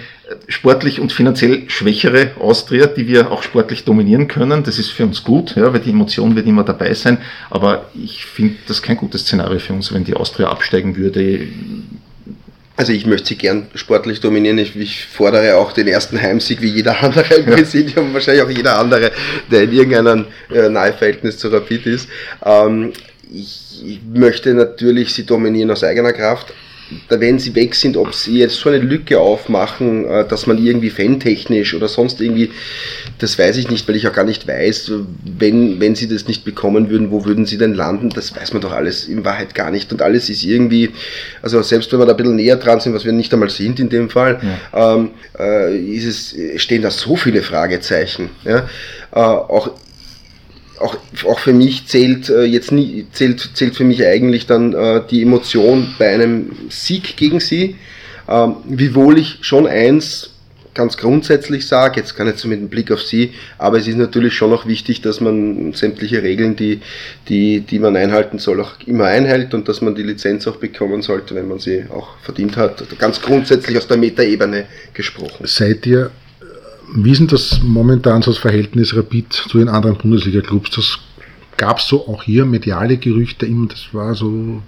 S2: sportlich und finanziell schwächere Austria, die wir auch sportlich dominieren können. Das ist für uns gut, ja, weil die Emotion wird immer dabei sein. Aber ich finde das kein gutes Szenario für uns, wenn die Austria absteigen würde
S3: also ich möchte sie gern sportlich dominieren. Ich, ich, fordere auch den ersten Heimsieg wie jeder andere im Präsidium, ja. wahrscheinlich auch jeder andere, der in irgendeinem äh, Naheverhältnis zu Rapid ist. Ähm, ich, ich möchte natürlich sie dominieren aus eigener Kraft, wenn sie weg sind, ob sie jetzt so eine Lücke aufmachen, äh, dass man irgendwie fantechnisch oder sonst irgendwie, das weiß ich nicht, weil ich auch gar nicht weiß, wenn, wenn sie das nicht bekommen würden, wo würden sie denn landen, das weiß man doch alles in Wahrheit gar nicht und alles ist irgendwie, also selbst wenn wir da ein bisschen näher dran sind, was wir nicht einmal sind in dem Fall, ja. ähm, äh, ist es, stehen da so viele Fragezeichen. Ja? Äh, auch auch, auch für mich zählt äh, jetzt nie, zählt, zählt für mich eigentlich dann äh, die Emotion bei einem Sieg gegen sie. Ähm, wiewohl ich schon eins ganz grundsätzlich sage, jetzt kann ich so mit dem Blick auf Sie, aber es ist natürlich schon auch wichtig, dass man sämtliche Regeln, die, die, die man einhalten soll, auch immer einhält und dass man die Lizenz auch bekommen sollte, wenn man sie auch verdient hat. Ganz grundsätzlich aus der Metaebene gesprochen.
S1: Seid ihr wie ist denn das momentan so das Verhältnis Rapid zu den anderen Bundesliga-Clubs? Das gab es so auch hier mediale Gerüchte, das war so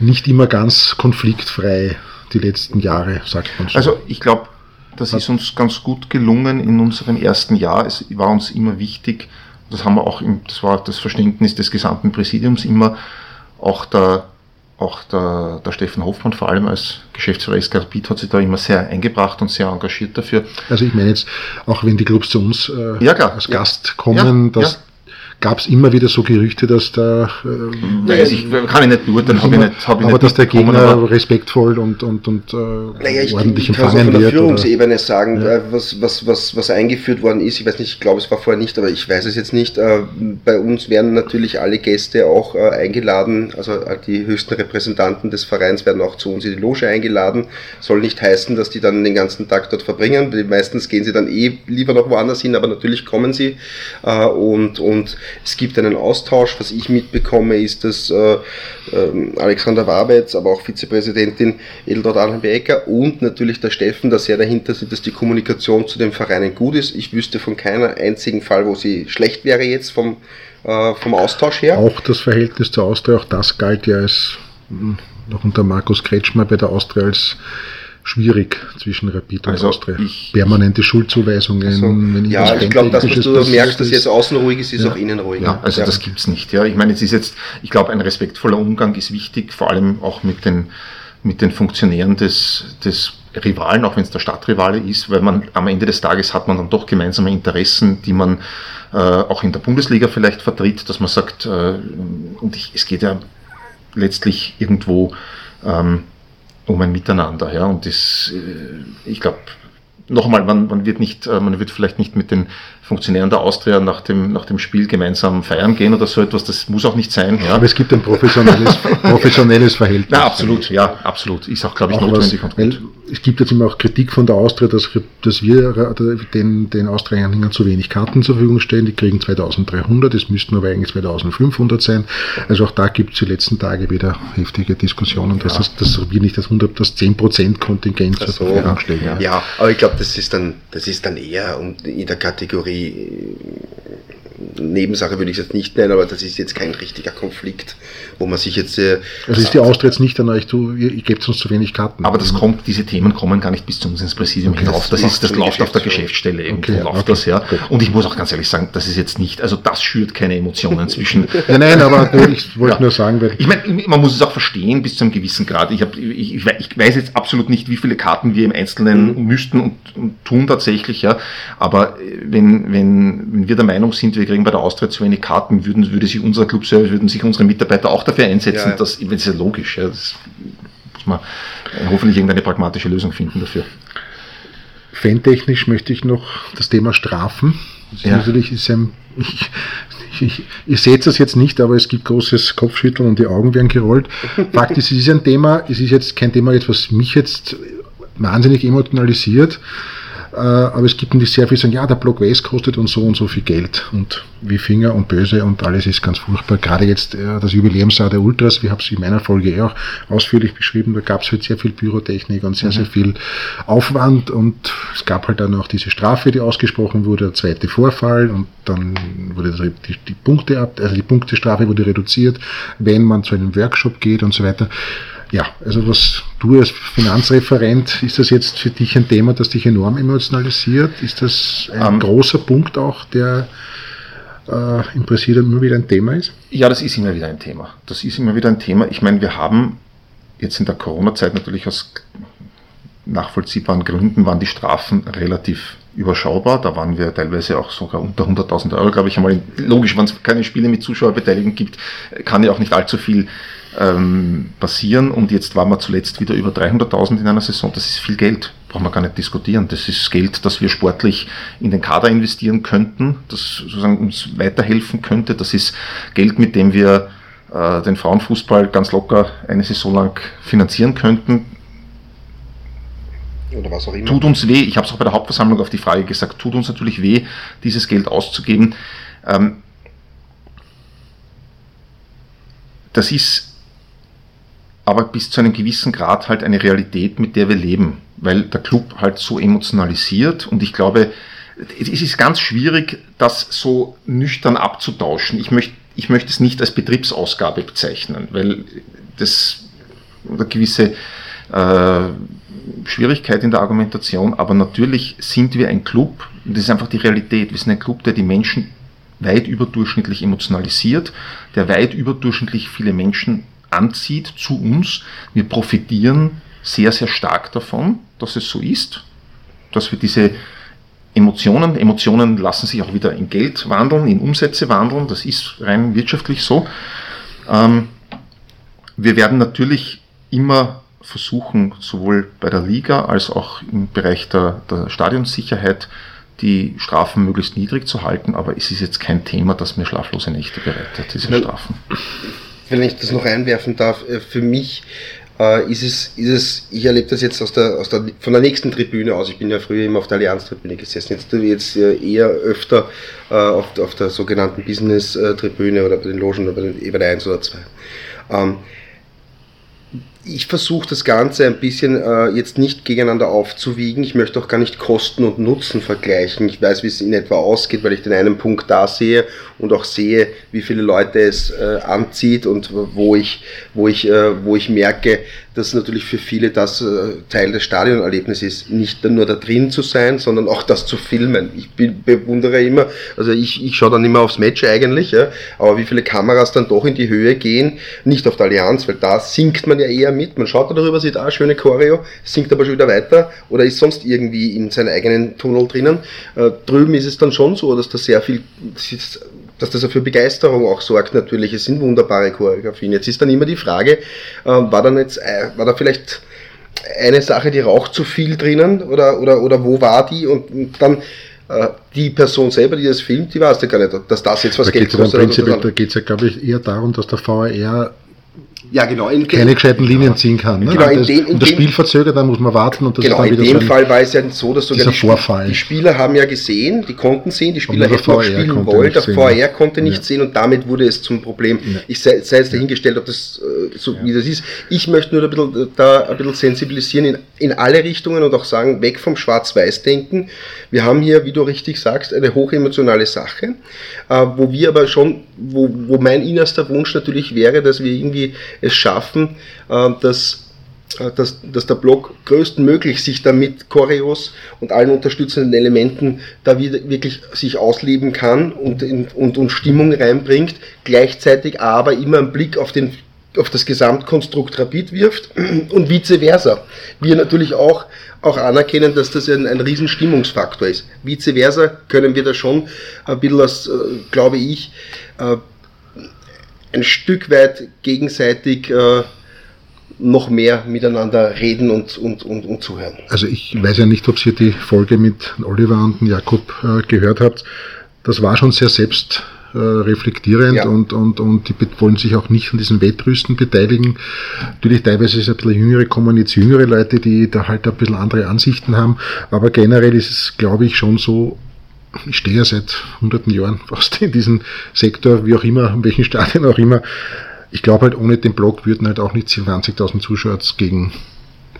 S1: nicht immer ganz konfliktfrei die letzten Jahre, sagt man
S2: so. Also ich glaube, das ist uns ganz gut gelungen in unserem ersten Jahr. Es war uns immer wichtig, das haben wir auch, im, das war das Verständnis des gesamten Präsidiums immer, auch der auch der, der Steffen Hoffmann, vor allem als Geschäftsführer SKRPIT, hat sich da immer sehr eingebracht und sehr engagiert dafür.
S1: Also ich meine jetzt, auch wenn die Clubs zu uns äh, ja, als Gast kommen, ja, dass gab es immer wieder so Gerüchte, dass da.
S2: Äh, Weiß ich, kann ich nicht beurteilen,
S1: habe ich nicht. Hab ich aber nicht dass der Gegner aber respektvoll und, und, und äh,
S3: naja, ich, ordentlich ich kann empfangen von der Führungsebene oder? sagen, ja. Äh, was, was, was, was eingeführt worden ist. Ich weiß nicht, ich glaube, es war vorher nicht, aber ich weiß es jetzt nicht. Äh, bei uns werden natürlich alle Gäste auch äh, eingeladen, also die höchsten Repräsentanten des Vereins werden auch zu uns in die Loge eingeladen. Soll nicht heißen, dass die dann den ganzen Tag dort verbringen. Meistens gehen sie dann eh lieber noch woanders hin, aber natürlich kommen sie. Und, und es gibt einen Austausch. Was ich mitbekomme, ist, dass äh, äh, Alexander Wabetz, aber auch Vizepräsidentin Edeltraud Allenbecker und natürlich der Steffen da sehr dahinter sind, dass die Kommunikation zu den Vereinen gut ist. Ich wüsste von keiner einzigen Fall, wo sie schlecht wäre jetzt vom, äh, vom Austausch her.
S1: Auch das Verhältnis zur Austria, auch das galt ja als hm, noch unter Markus Kretschmer bei der Austria als schwierig zwischen Rapid und also Austria. Permanente Schuldzuweisungen.
S3: Also, wenn ich ja, ich glaube, dass du das merkst, dass jetzt außen ruhig ist, ist ja. auch innen ruhig.
S2: Ja, also ja. das gibt's nicht. Ja, ich meine, es ist jetzt, ich glaube, ein respektvoller Umgang ist wichtig, vor allem auch mit den mit den Funktionären des, des Rivalen, auch wenn es der Stadtrivale ist, weil man am Ende des Tages hat man dann doch gemeinsame Interessen, die man äh, auch in der Bundesliga vielleicht vertritt, dass man sagt, äh, und ich, es geht ja letztlich irgendwo ähm, um ein Miteinander. Ja? Und das, äh, ich glaube, nochmal, man, man wird nicht, äh, man wird vielleicht nicht mit den Funktionären der Austria nach dem, nach dem Spiel gemeinsam feiern gehen oder so etwas. Das muss auch nicht sein.
S1: Ja. Aber es gibt ein professionelles, professionelles Verhältnis.
S2: Na, absolut, ja, absolut. Ist auch, glaube ich, auch notwendig
S1: was, und gut. Es gibt jetzt immer auch Kritik von der Austria, dass, dass wir den, den Austria-Anhängern zu wenig Karten zur Verfügung stellen. Die kriegen 2300, es müssten aber eigentlich 2500 sein. Also auch da gibt es die letzten Tage wieder heftige Diskussionen, dass, ja. das, dass wir nicht das 100, das 10% Kontingent zur Verfügung stellen.
S3: Ja. ja, aber ich glaube, das ist dann, das ist dann eher in der Kategorie í Nebensache würde ich es jetzt nicht nennen, aber das ist jetzt kein richtiger Konflikt, wo man sich jetzt. Äh,
S1: also ist die Austritt jetzt nicht an euch, du, ihr, ihr gebt uns zu wenig Karten.
S2: Aber das kommt, diese Themen kommen gar nicht bis zu uns ins Präsidium okay, hinauf. Das, ist, das läuft auf der Geschäftsstelle irgendwo okay, läuft okay, das, ja. Und ich muss auch ganz ehrlich sagen, das ist jetzt nicht, also das schürt keine Emotionen zwischen.
S1: nein, nein, aber ich wollte ja. nur sagen,
S2: weil. Ich meine, man muss es auch verstehen bis zu einem gewissen Grad. Ich, hab, ich, ich, weiß jetzt absolut nicht, wie viele Karten wir im Einzelnen mhm. müssten und, und, tun tatsächlich, ja. Aber äh, wenn, wenn, wenn wir der Meinung sind, wir kriegen bei der Austria zu wenig Karten, würden, würde sich unser Clubservice, würden sich unsere Mitarbeiter auch dafür einsetzen, ja, ja. dass, das ist ja logisch, ja, das muss man hoffentlich irgendeine pragmatische Lösung finden dafür.
S1: Fantechnisch möchte ich noch das Thema Strafen. Das ja. natürlich ist ein, ich, ich, ich sehe das jetzt nicht, aber es gibt großes Kopfschütteln und die Augen werden gerollt. Fakt ist, es ist ein Thema, es ist jetzt kein Thema, was mich jetzt wahnsinnig emotionalisiert. Äh, aber es gibt nicht sehr viel, sagen, ja, der Block West kostet uns so und so viel Geld und wie Finger und Böse und alles ist ganz furchtbar. Gerade jetzt äh, das Jubiläumsjahr der Ultras, wir haben es in meiner Folge eh auch ausführlich beschrieben, da gab es halt sehr viel Pyrotechnik und sehr, mhm. sehr viel Aufwand und es gab halt dann auch diese Strafe, die ausgesprochen wurde, der zweite Vorfall und dann wurde die, die Punkte ab, also die Punktestrafe wurde reduziert, wenn man zu einem Workshop geht und so weiter. Ja, also was du als Finanzreferent, ist das jetzt für dich ein Thema, das dich enorm emotionalisiert? Ist das ein um, ähm. großer Punkt auch, der äh, im Präsidium immer wieder ein Thema ist?
S2: Ja, das ist immer wieder ein Thema. Das ist immer wieder ein Thema. Ich meine, wir haben jetzt in der Corona-Zeit natürlich aus nachvollziehbaren Gründen waren die Strafen relativ überschaubar. Da waren wir teilweise auch sogar unter 100.000 Euro, glaube ich einmal. Logisch, wenn es keine Spiele mit Zuschauerbeteiligung gibt, kann ja auch nicht allzu viel ähm, passieren. Und jetzt waren wir zuletzt wieder über 300.000 in einer Saison. Das ist viel Geld, brauchen wir gar nicht diskutieren. Das ist Geld, das wir sportlich in den Kader investieren könnten, das sozusagen uns weiterhelfen könnte. Das ist Geld, mit dem wir äh, den Frauenfußball ganz locker eine Saison lang finanzieren könnten. Oder was auch immer. Tut uns weh, ich habe es auch bei der Hauptversammlung auf die Frage gesagt, tut uns natürlich weh, dieses Geld auszugeben. Ähm, das ist aber bis zu einem gewissen Grad halt eine Realität, mit der wir leben, weil der Club halt so emotionalisiert und ich glaube, es ist ganz schwierig, das so nüchtern abzutauschen. Ich möchte, ich möchte es nicht als Betriebsausgabe bezeichnen, weil das eine gewisse äh, Schwierigkeit in der Argumentation, aber natürlich sind wir ein Club, und das ist einfach die Realität, wir sind ein Club, der die Menschen weit überdurchschnittlich emotionalisiert, der weit überdurchschnittlich viele Menschen anzieht zu uns. Wir profitieren sehr, sehr stark davon, dass es so ist, dass wir diese Emotionen. Emotionen lassen sich auch wieder in Geld wandeln, in Umsätze wandeln. Das ist rein wirtschaftlich so. Ähm, wir werden natürlich immer versuchen, sowohl bei der Liga als auch im Bereich der, der Stadionsicherheit die Strafen möglichst niedrig zu halten, aber es ist jetzt kein Thema, das mir schlaflose Nächte bereitet, diese Strafen.
S3: Wenn ich das noch einwerfen darf, äh, für mich äh, ist, es, ist es, ich erlebe das jetzt aus der, aus der, von der nächsten Tribüne aus. Ich bin ja früher immer auf der Allianz-Tribüne gesessen. Jetzt, jetzt äh, eher öfter äh, auf, auf der sogenannten Business-Tribüne oder bei den Logen oder bei, den, bei der 1 oder 2. Ähm, ich versuche das Ganze ein bisschen äh, jetzt nicht gegeneinander aufzuwiegen. Ich möchte auch gar nicht Kosten und Nutzen vergleichen. Ich weiß, wie es in etwa ausgeht, weil ich den einen Punkt da sehe und auch sehe, wie viele Leute es äh, anzieht und wo ich, wo ich, äh, wo ich merke, dass natürlich für viele das äh, Teil des Stadionerlebnisses ist, nicht nur da drin zu sein, sondern auch das zu filmen. Ich bewundere immer, also ich, ich schaue dann immer aufs Match eigentlich, ja, aber wie viele Kameras dann doch in die Höhe gehen, nicht auf der Allianz, weil da sinkt man ja eher mit, man schaut da darüber, sieht, ah, schöne Choreo, sinkt aber schon wieder weiter oder ist sonst irgendwie in seinem eigenen Tunnel drinnen. Äh, drüben ist es dann schon so, dass da sehr viel, dass das für Begeisterung auch sorgt natürlich. Es sind wunderbare Choreografien. Jetzt ist dann immer die Frage, äh, war dann jetzt, äh, war da vielleicht eine Sache, die raucht zu viel drinnen oder, oder, oder wo war die und, und dann äh, die Person selber, die das filmt, die weiß ja gar nicht, dass das jetzt was
S1: da Geld kostet. Da geht es ja, glaube ich, eher darum, dass der VAR
S3: ja, genau.
S1: In keine gescheiten Linien ziehen kann. Ne? Genau, in dem, in das Spiel verzögert, dann muss man warten und das
S3: genau,
S1: ist
S3: dann wieder in dem so Fall war es ja so, dass sogar
S1: die, Vorfall.
S3: die Spieler haben ja gesehen, die konnten sehen, die Spieler hätten auch spielen wollen, der VR konnte nicht ja. sehen und damit wurde es zum Problem. Ja. Ich sei, sei jetzt dahingestellt, ob das äh, so wie das ist. Ich möchte nur ein bisschen, da ein bisschen sensibilisieren in, in alle Richtungen und auch sagen, weg vom Schwarz-Weiß-Denken. Wir haben hier, wie du richtig sagst, eine hochemotionale Sache, äh, wo wir aber schon, wo, wo mein innerster Wunsch natürlich wäre, dass wir irgendwie es schaffen, äh, dass äh, dass, dass der Blog größtmöglich sich damit Choreos und allen unterstützenden Elementen da wirklich sich ausleben kann und, und, und Stimmung reinbringt, gleichzeitig aber immer einen Blick auf, den, auf das Gesamtkonstrukt Rapid wirft und vice versa. Wir natürlich auch, auch anerkennen, dass das ein, ein riesen Stimmungsfaktor ist. Vice versa können wir da schon ein bisschen, als, äh, glaube ich, ein Stück weit gegenseitig äh, noch mehr miteinander reden und, und, und, und zuhören.
S1: Also ich weiß ja nicht, ob ihr die Folge mit Oliver und Jakob äh, gehört habt. Das war schon sehr selbst äh, reflektierend ja. und, und, und die wollen sich auch nicht an diesen Wettrüsten beteiligen. Natürlich teilweise ist es ein bisschen jüngere, kommen jetzt jüngere Leute, die da halt ein bisschen andere Ansichten haben, aber generell ist es, glaube ich, schon so, ich stehe ja seit hunderten Jahren fast in diesem Sektor, wie auch immer, in welchen Stadien auch immer. Ich glaube halt, ohne den Blog würden halt auch nicht 20.000 Zuschauer gegen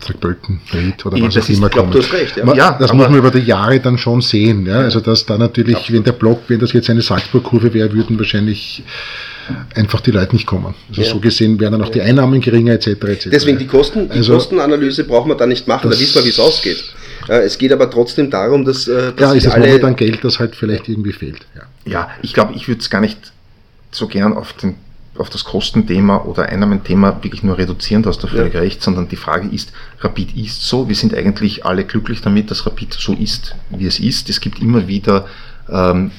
S1: St. Pölten, Ried oder was auch immer kommen. Recht, ja. ja. das muss man über die Jahre dann schon sehen. Ja? Also dass da natürlich, Absolut. wenn der Blog, wenn das jetzt eine Salzburg-Kurve wäre, würden wahrscheinlich einfach die Leute nicht kommen. Also ja. so gesehen wären dann auch die Einnahmen geringer etc. etc.
S3: Deswegen die, Kosten, die also, Kostenanalyse braucht man da nicht machen, da wissen wir, wie es ausgeht. Es geht aber trotzdem darum, dass,
S1: äh, dass ja, ist es alle dann Geld, das halt vielleicht irgendwie fehlt.
S2: Ja, ja ich glaube, ich würde es gar nicht so gern auf, den, auf das Kostenthema oder Einnahmenthema wirklich nur reduzieren, da hast du völlig ja. recht, sondern die Frage ist, Rapid ist so, wir sind eigentlich alle glücklich damit, dass Rapid so ist, wie es ist. Es gibt immer wieder ähm,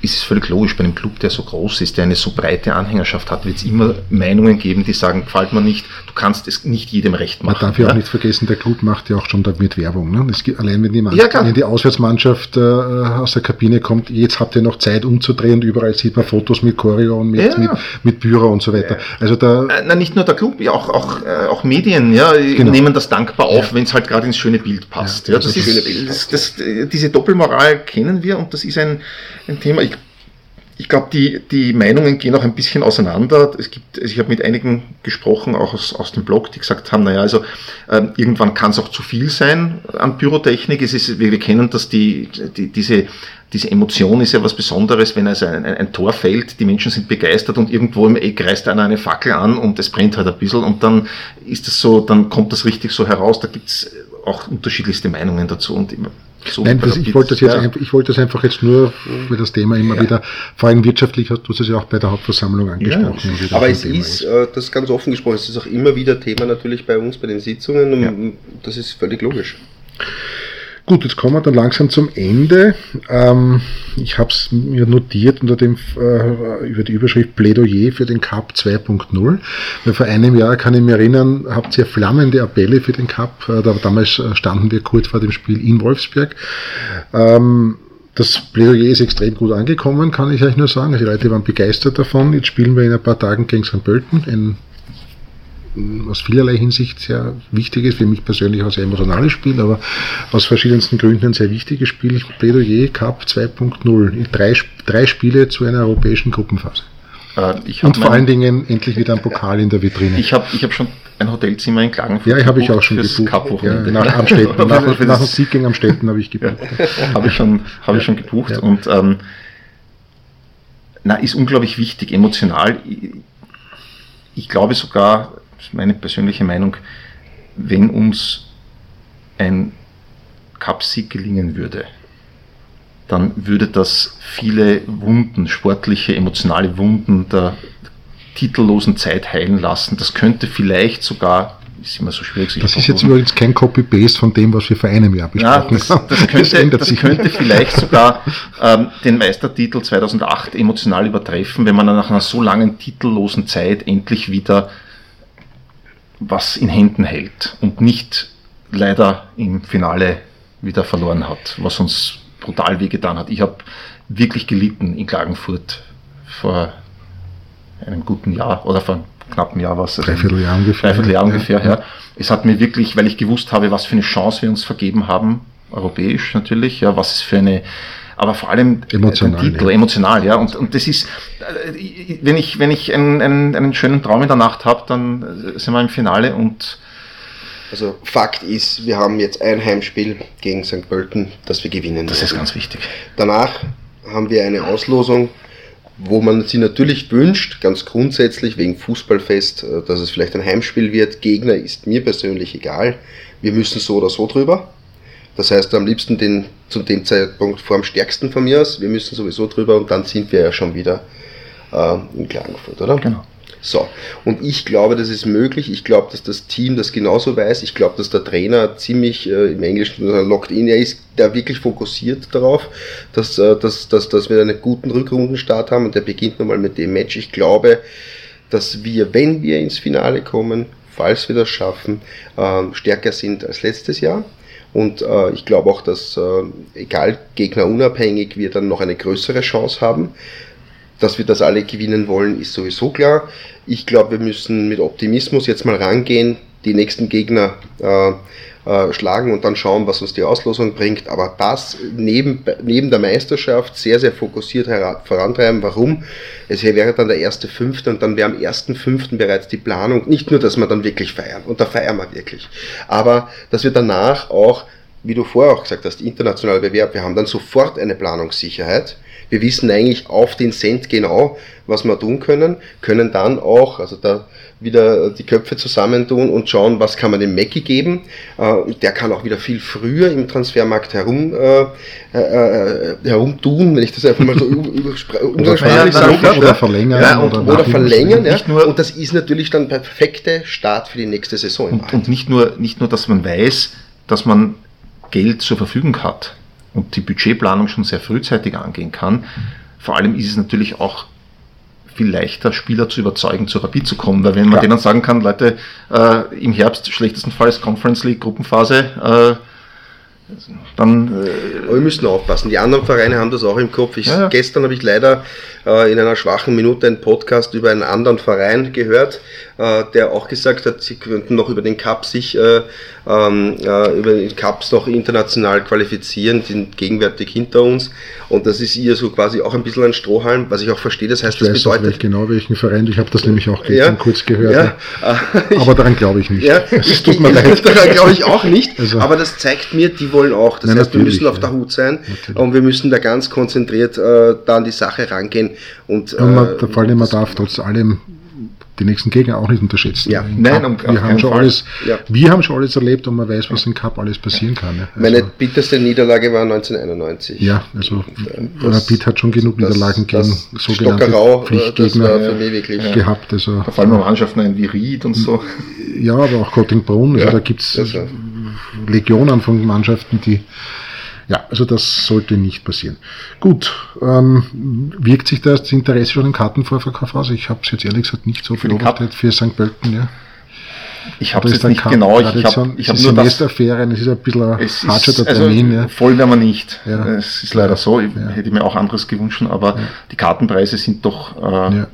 S2: ist es völlig logisch, bei einem Club, der so groß ist, der eine so breite Anhängerschaft hat, wird es immer Meinungen geben, die sagen, gefällt mir nicht, du kannst es nicht jedem recht machen.
S1: Man darf ja, ja auch nicht vergessen, der Club macht ja auch schon damit Werbung. Ne? Gibt, allein wenn die, Mannschaft, ja, wenn die Auswärtsmannschaft äh, aus der Kabine kommt, jetzt habt ihr noch Zeit umzudrehen überall sieht man Fotos mit Choreo und mit, ja. mit, mit Büro und so weiter. Also da
S2: äh, na, nicht nur der Club, ja, auch, auch, äh, auch Medien ja, genau. nehmen das dankbar auf, wenn es halt gerade ins schöne Bild passt. Ja, das, das, ist, das, das, diese Doppelmoral kennen wir und das ist ein, ein Thema. Ich glaube, die, die Meinungen gehen auch ein bisschen auseinander. Es gibt, also ich habe mit einigen gesprochen, auch aus, aus dem Blog, die gesagt haben, naja, also ähm, irgendwann kann es auch zu viel sein an Pyrotechnik. Es ist, wir, wir kennen, dass die, die, diese, diese Emotion ist ja was Besonderes, wenn also ein, ein, ein, Tor fällt, die Menschen sind begeistert und irgendwo im Eck reißt einer eine Fackel an und es brennt halt ein bisschen und dann ist das so, dann kommt das richtig so heraus. Da gibt's auch unterschiedlichste Meinungen dazu und
S1: so Nein, das, ich, wollte das jetzt ja. einfach, ich wollte das einfach jetzt nur für das Thema immer ja. wieder, vor allem wirtschaftlich, hast du es ja auch bei der Hauptversammlung angesprochen.
S3: Ja. Aber es ist, ist, äh, das ist ganz offen gesprochen, es ist auch immer wieder Thema natürlich bei uns, bei den Sitzungen, das ist völlig logisch.
S1: Gut, jetzt kommen wir dann langsam zum Ende. Ähm, ich habe es mir notiert unter dem, äh, über die Überschrift Plädoyer für den Cup 2.0. Weil vor einem Jahr kann ich mich erinnern, habt ihr flammende Appelle für den Cup. Äh, da, damals äh, standen wir kurz vor dem Spiel in Wolfsberg. Ähm, das Plädoyer ist extrem gut angekommen, kann ich euch nur sagen. Die Leute waren begeistert davon. Jetzt spielen wir in ein paar Tagen gegen St. Pölten, ein aus vielerlei Hinsicht sehr wichtiges, für mich persönlich auch sehr emotionales Spiel, aber aus verschiedensten Gründen ein sehr wichtiges Spiel. Plädoyer Cup 2.0. Drei, drei Spiele zu einer europäischen Gruppenphase. Äh, Und vor allen Dingen endlich wieder ein Pokal in der Vitrine.
S2: Ich habe ich hab schon ein Hotelzimmer in Klagenfurt.
S1: Ja, habe ich auch schon gebucht. Ja, nach Amstetten. nach, nach dem Sieg gegen Amstetten habe ich gebucht.
S2: habe ich schon, hab ich schon gebucht. Ja. Und ähm, na, ist unglaublich wichtig, emotional. Ich glaube sogar, das ist meine persönliche Meinung, wenn uns ein Cupsieg gelingen würde, dann würde das viele Wunden, sportliche, emotionale Wunden der titellosen Zeit heilen lassen. Das könnte vielleicht sogar,
S1: ist immer so schwierig, sich Das ist jetzt übrigens kein Copy-Paste von dem, was wir vor einem Jahr
S2: besprochen ja, das, haben. Das könnte, das könnte vielleicht sogar ähm, den Meistertitel 2008 emotional übertreffen, wenn man nach einer so langen titellosen Zeit endlich wieder was in Händen hält und nicht leider im Finale wieder verloren hat, was uns brutal wehgetan hat. Ich habe wirklich gelitten in Klagenfurt vor einem guten Jahr oder vor einem knappen Jahr was.
S1: Also dreiviertel Jahr ungefähr.
S2: Dreiviertel Jahr ungefähr, ja. ja. Es hat mir wirklich, weil ich gewusst habe, was für eine Chance wir uns vergeben haben, europäisch natürlich, ja, was es für eine aber vor allem
S1: emotional,
S2: Titel, ja. emotional, ja. Und, und das ist, äh, wenn ich, wenn ich einen, einen, einen schönen Traum in der Nacht habe, dann äh, sind wir im Finale und
S3: also Fakt ist, wir haben jetzt ein Heimspiel gegen St. Pölten, das wir gewinnen.
S2: Das ist ganz wichtig.
S3: Danach haben wir eine Auslosung, wo man sich natürlich wünscht, ganz grundsätzlich wegen Fußballfest, äh, dass es vielleicht ein Heimspiel wird. Gegner ist mir persönlich egal. Wir müssen so oder so drüber. Das heißt, am liebsten den, zu dem Zeitpunkt vor dem stärksten von mir aus. Wir müssen sowieso drüber und dann sind wir ja schon wieder äh, in Klagenfurt, oder?
S2: Genau.
S3: So, und ich glaube, das ist möglich. Ich glaube, dass das Team das genauso weiß. Ich glaube, dass der Trainer ziemlich äh, im Englischen äh, locked in, er ist da wirklich fokussiert darauf, dass, äh, dass, dass, dass wir einen guten Rückrundenstart haben und der beginnt nochmal mit dem Match. Ich glaube, dass wir, wenn wir ins Finale kommen, falls wir das schaffen, äh, stärker sind als letztes Jahr. Und äh, ich glaube auch, dass äh, egal Gegner unabhängig wir dann noch eine größere Chance haben. Dass wir das alle gewinnen wollen, ist sowieso klar. Ich glaube, wir müssen mit Optimismus jetzt mal rangehen, die nächsten Gegner äh, äh, schlagen und dann schauen, was uns die Auslosung bringt. Aber das neben, neben der Meisterschaft sehr, sehr fokussiert vorantreiben. Warum? Es wäre dann der erste Fünfte und dann wäre am ersten Fünften bereits die Planung. Nicht nur, dass wir dann wirklich feiern, und da feiern wir wirklich, aber dass wir danach auch, wie du vorher auch gesagt hast, internationaler Bewerb, wir haben dann sofort eine Planungssicherheit wir wissen eigentlich auf den Cent genau, was wir tun können, können dann auch, also da wieder die Köpfe zusammentun und schauen, was kann man dem Mackie geben. Äh, der kann auch wieder viel früher im Transfermarkt herum, äh, äh, herumtun, wenn ich das einfach mal so umgangssprachlich
S1: sage. Oder, oder verlängern.
S3: Ja, und, oder, oder verlängern. Ja. Und das ist natürlich dann der perfekte Start für die nächste Saison.
S2: Und, und nicht, nur, nicht nur, dass man weiß, dass man Geld zur Verfügung hat und die Budgetplanung schon sehr frühzeitig angehen kann. Vor allem ist es natürlich auch viel leichter, Spieler zu überzeugen, zu Rapid zu kommen, weil wenn man Klar. denen sagen kann, Leute, äh, im Herbst schlechtestenfalls Conference League Gruppenphase, äh, dann.
S3: Äh, Aber wir müssen aufpassen. Die anderen Vereine haben das auch im Kopf. Ich, ja, ja. Gestern habe ich leider äh, in einer schwachen Minute einen Podcast über einen anderen Verein gehört, äh, der auch gesagt hat, sie könnten noch über den Cup sich äh, ähm, äh, über den Cups noch international qualifizieren, die sind gegenwärtig hinter uns. Und das ist ihr so quasi auch ein bisschen ein Strohhalm, was ich auch verstehe. Das heißt,
S1: ich das bedeutet. Auch genau welchen Verein, ich habe das nämlich auch ja, kurz gehört. Aber daran glaube ich nicht.
S3: Es tut mir leid. Daran glaube ich auch nicht. Also, aber das zeigt mir, die wollen auch. Das nein, heißt, wir müssen auf der Hut sein natürlich. und wir müssen da ganz konzentriert äh, da an die Sache rangehen. Und,
S1: äh, man, vor allem, man darf trotz allem die nächsten Gegner auch nicht unterschätzen.
S3: Ja. Nein,
S1: um, wir, haben schon alles, ja. wir haben schon alles erlebt und man weiß, was im Cup alles passieren kann.
S3: Ja. Also, Meine bitterste Niederlage war 1991.
S1: Ja, also Rapid hat schon genug das, Niederlagen gegen sogenannte
S3: Stockerau, Pflichtgegner für mich
S1: wirklich gehabt. Also,
S2: Vor allem Mannschaften wie Ried und so.
S1: Ja, aber auch Kottingbrunn, also da gibt es Legionen von Mannschaften, die ja, also das sollte nicht passieren. Gut, ähm, wirkt sich das Interesse schon im Kartenvorverkauf aus? Ich habe es jetzt ehrlich gesagt nicht so beobachtet für St. Pölten, ja.
S2: Ich habe es jetzt nicht genau. Ich habe
S1: ich hab nur das. Affäre, es ist ein bisschen ein
S2: harscher also Termin. Ja. Voll werden wir nicht. Ja. Es ist leider so. Ich ja. hätte mir auch anderes gewünscht, aber ja. die Kartenpreise sind doch äh,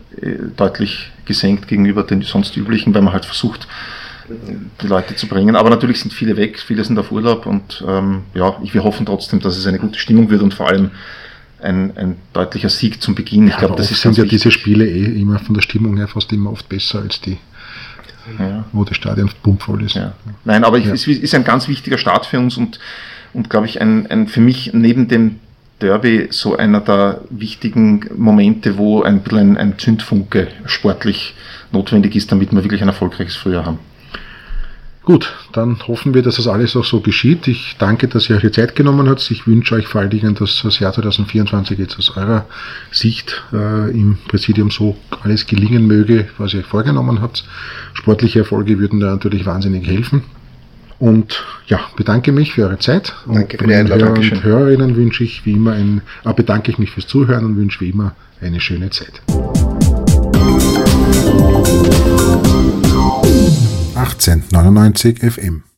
S2: deutlich gesenkt gegenüber den sonst üblichen, weil man halt versucht, die Leute zu bringen. Aber natürlich sind viele weg, viele sind auf Urlaub und ähm, ja, ich, wir hoffen trotzdem, dass es eine gute Stimmung wird und vor allem ein, ein deutlicher Sieg zum Beginn.
S1: Ich glaube, das ist sind ja wichtig. diese Spiele eh immer von der Stimmung her fast immer oft besser als die, ja. wo das Stadion pumpvoll ist.
S2: Ja. Nein, aber ja. es ist ein ganz wichtiger Start für uns und, und glaube ich, ein, ein für mich neben dem Derby so einer der wichtigen Momente, wo ein bisschen ein, ein Zündfunke sportlich notwendig ist, damit wir wirklich ein erfolgreiches Frühjahr haben.
S1: Gut, dann hoffen wir, dass das alles auch so geschieht. Ich danke, dass ihr euch die Zeit genommen habt. Ich wünsche euch vor allen Dingen, dass das Jahr 2024 jetzt aus eurer Sicht äh, im Präsidium so alles gelingen möge, was ihr euch vorgenommen habt. Sportliche Erfolge würden da natürlich wahnsinnig helfen. Und ja, bedanke mich für eure Zeit.
S3: Danke für die Einladung.
S1: Hörer und Hörerinnen wünsche ich wie immer ein, äh, bedanke ich mich fürs Zuhören und wünsche wie immer eine schöne Zeit. 1899 FM.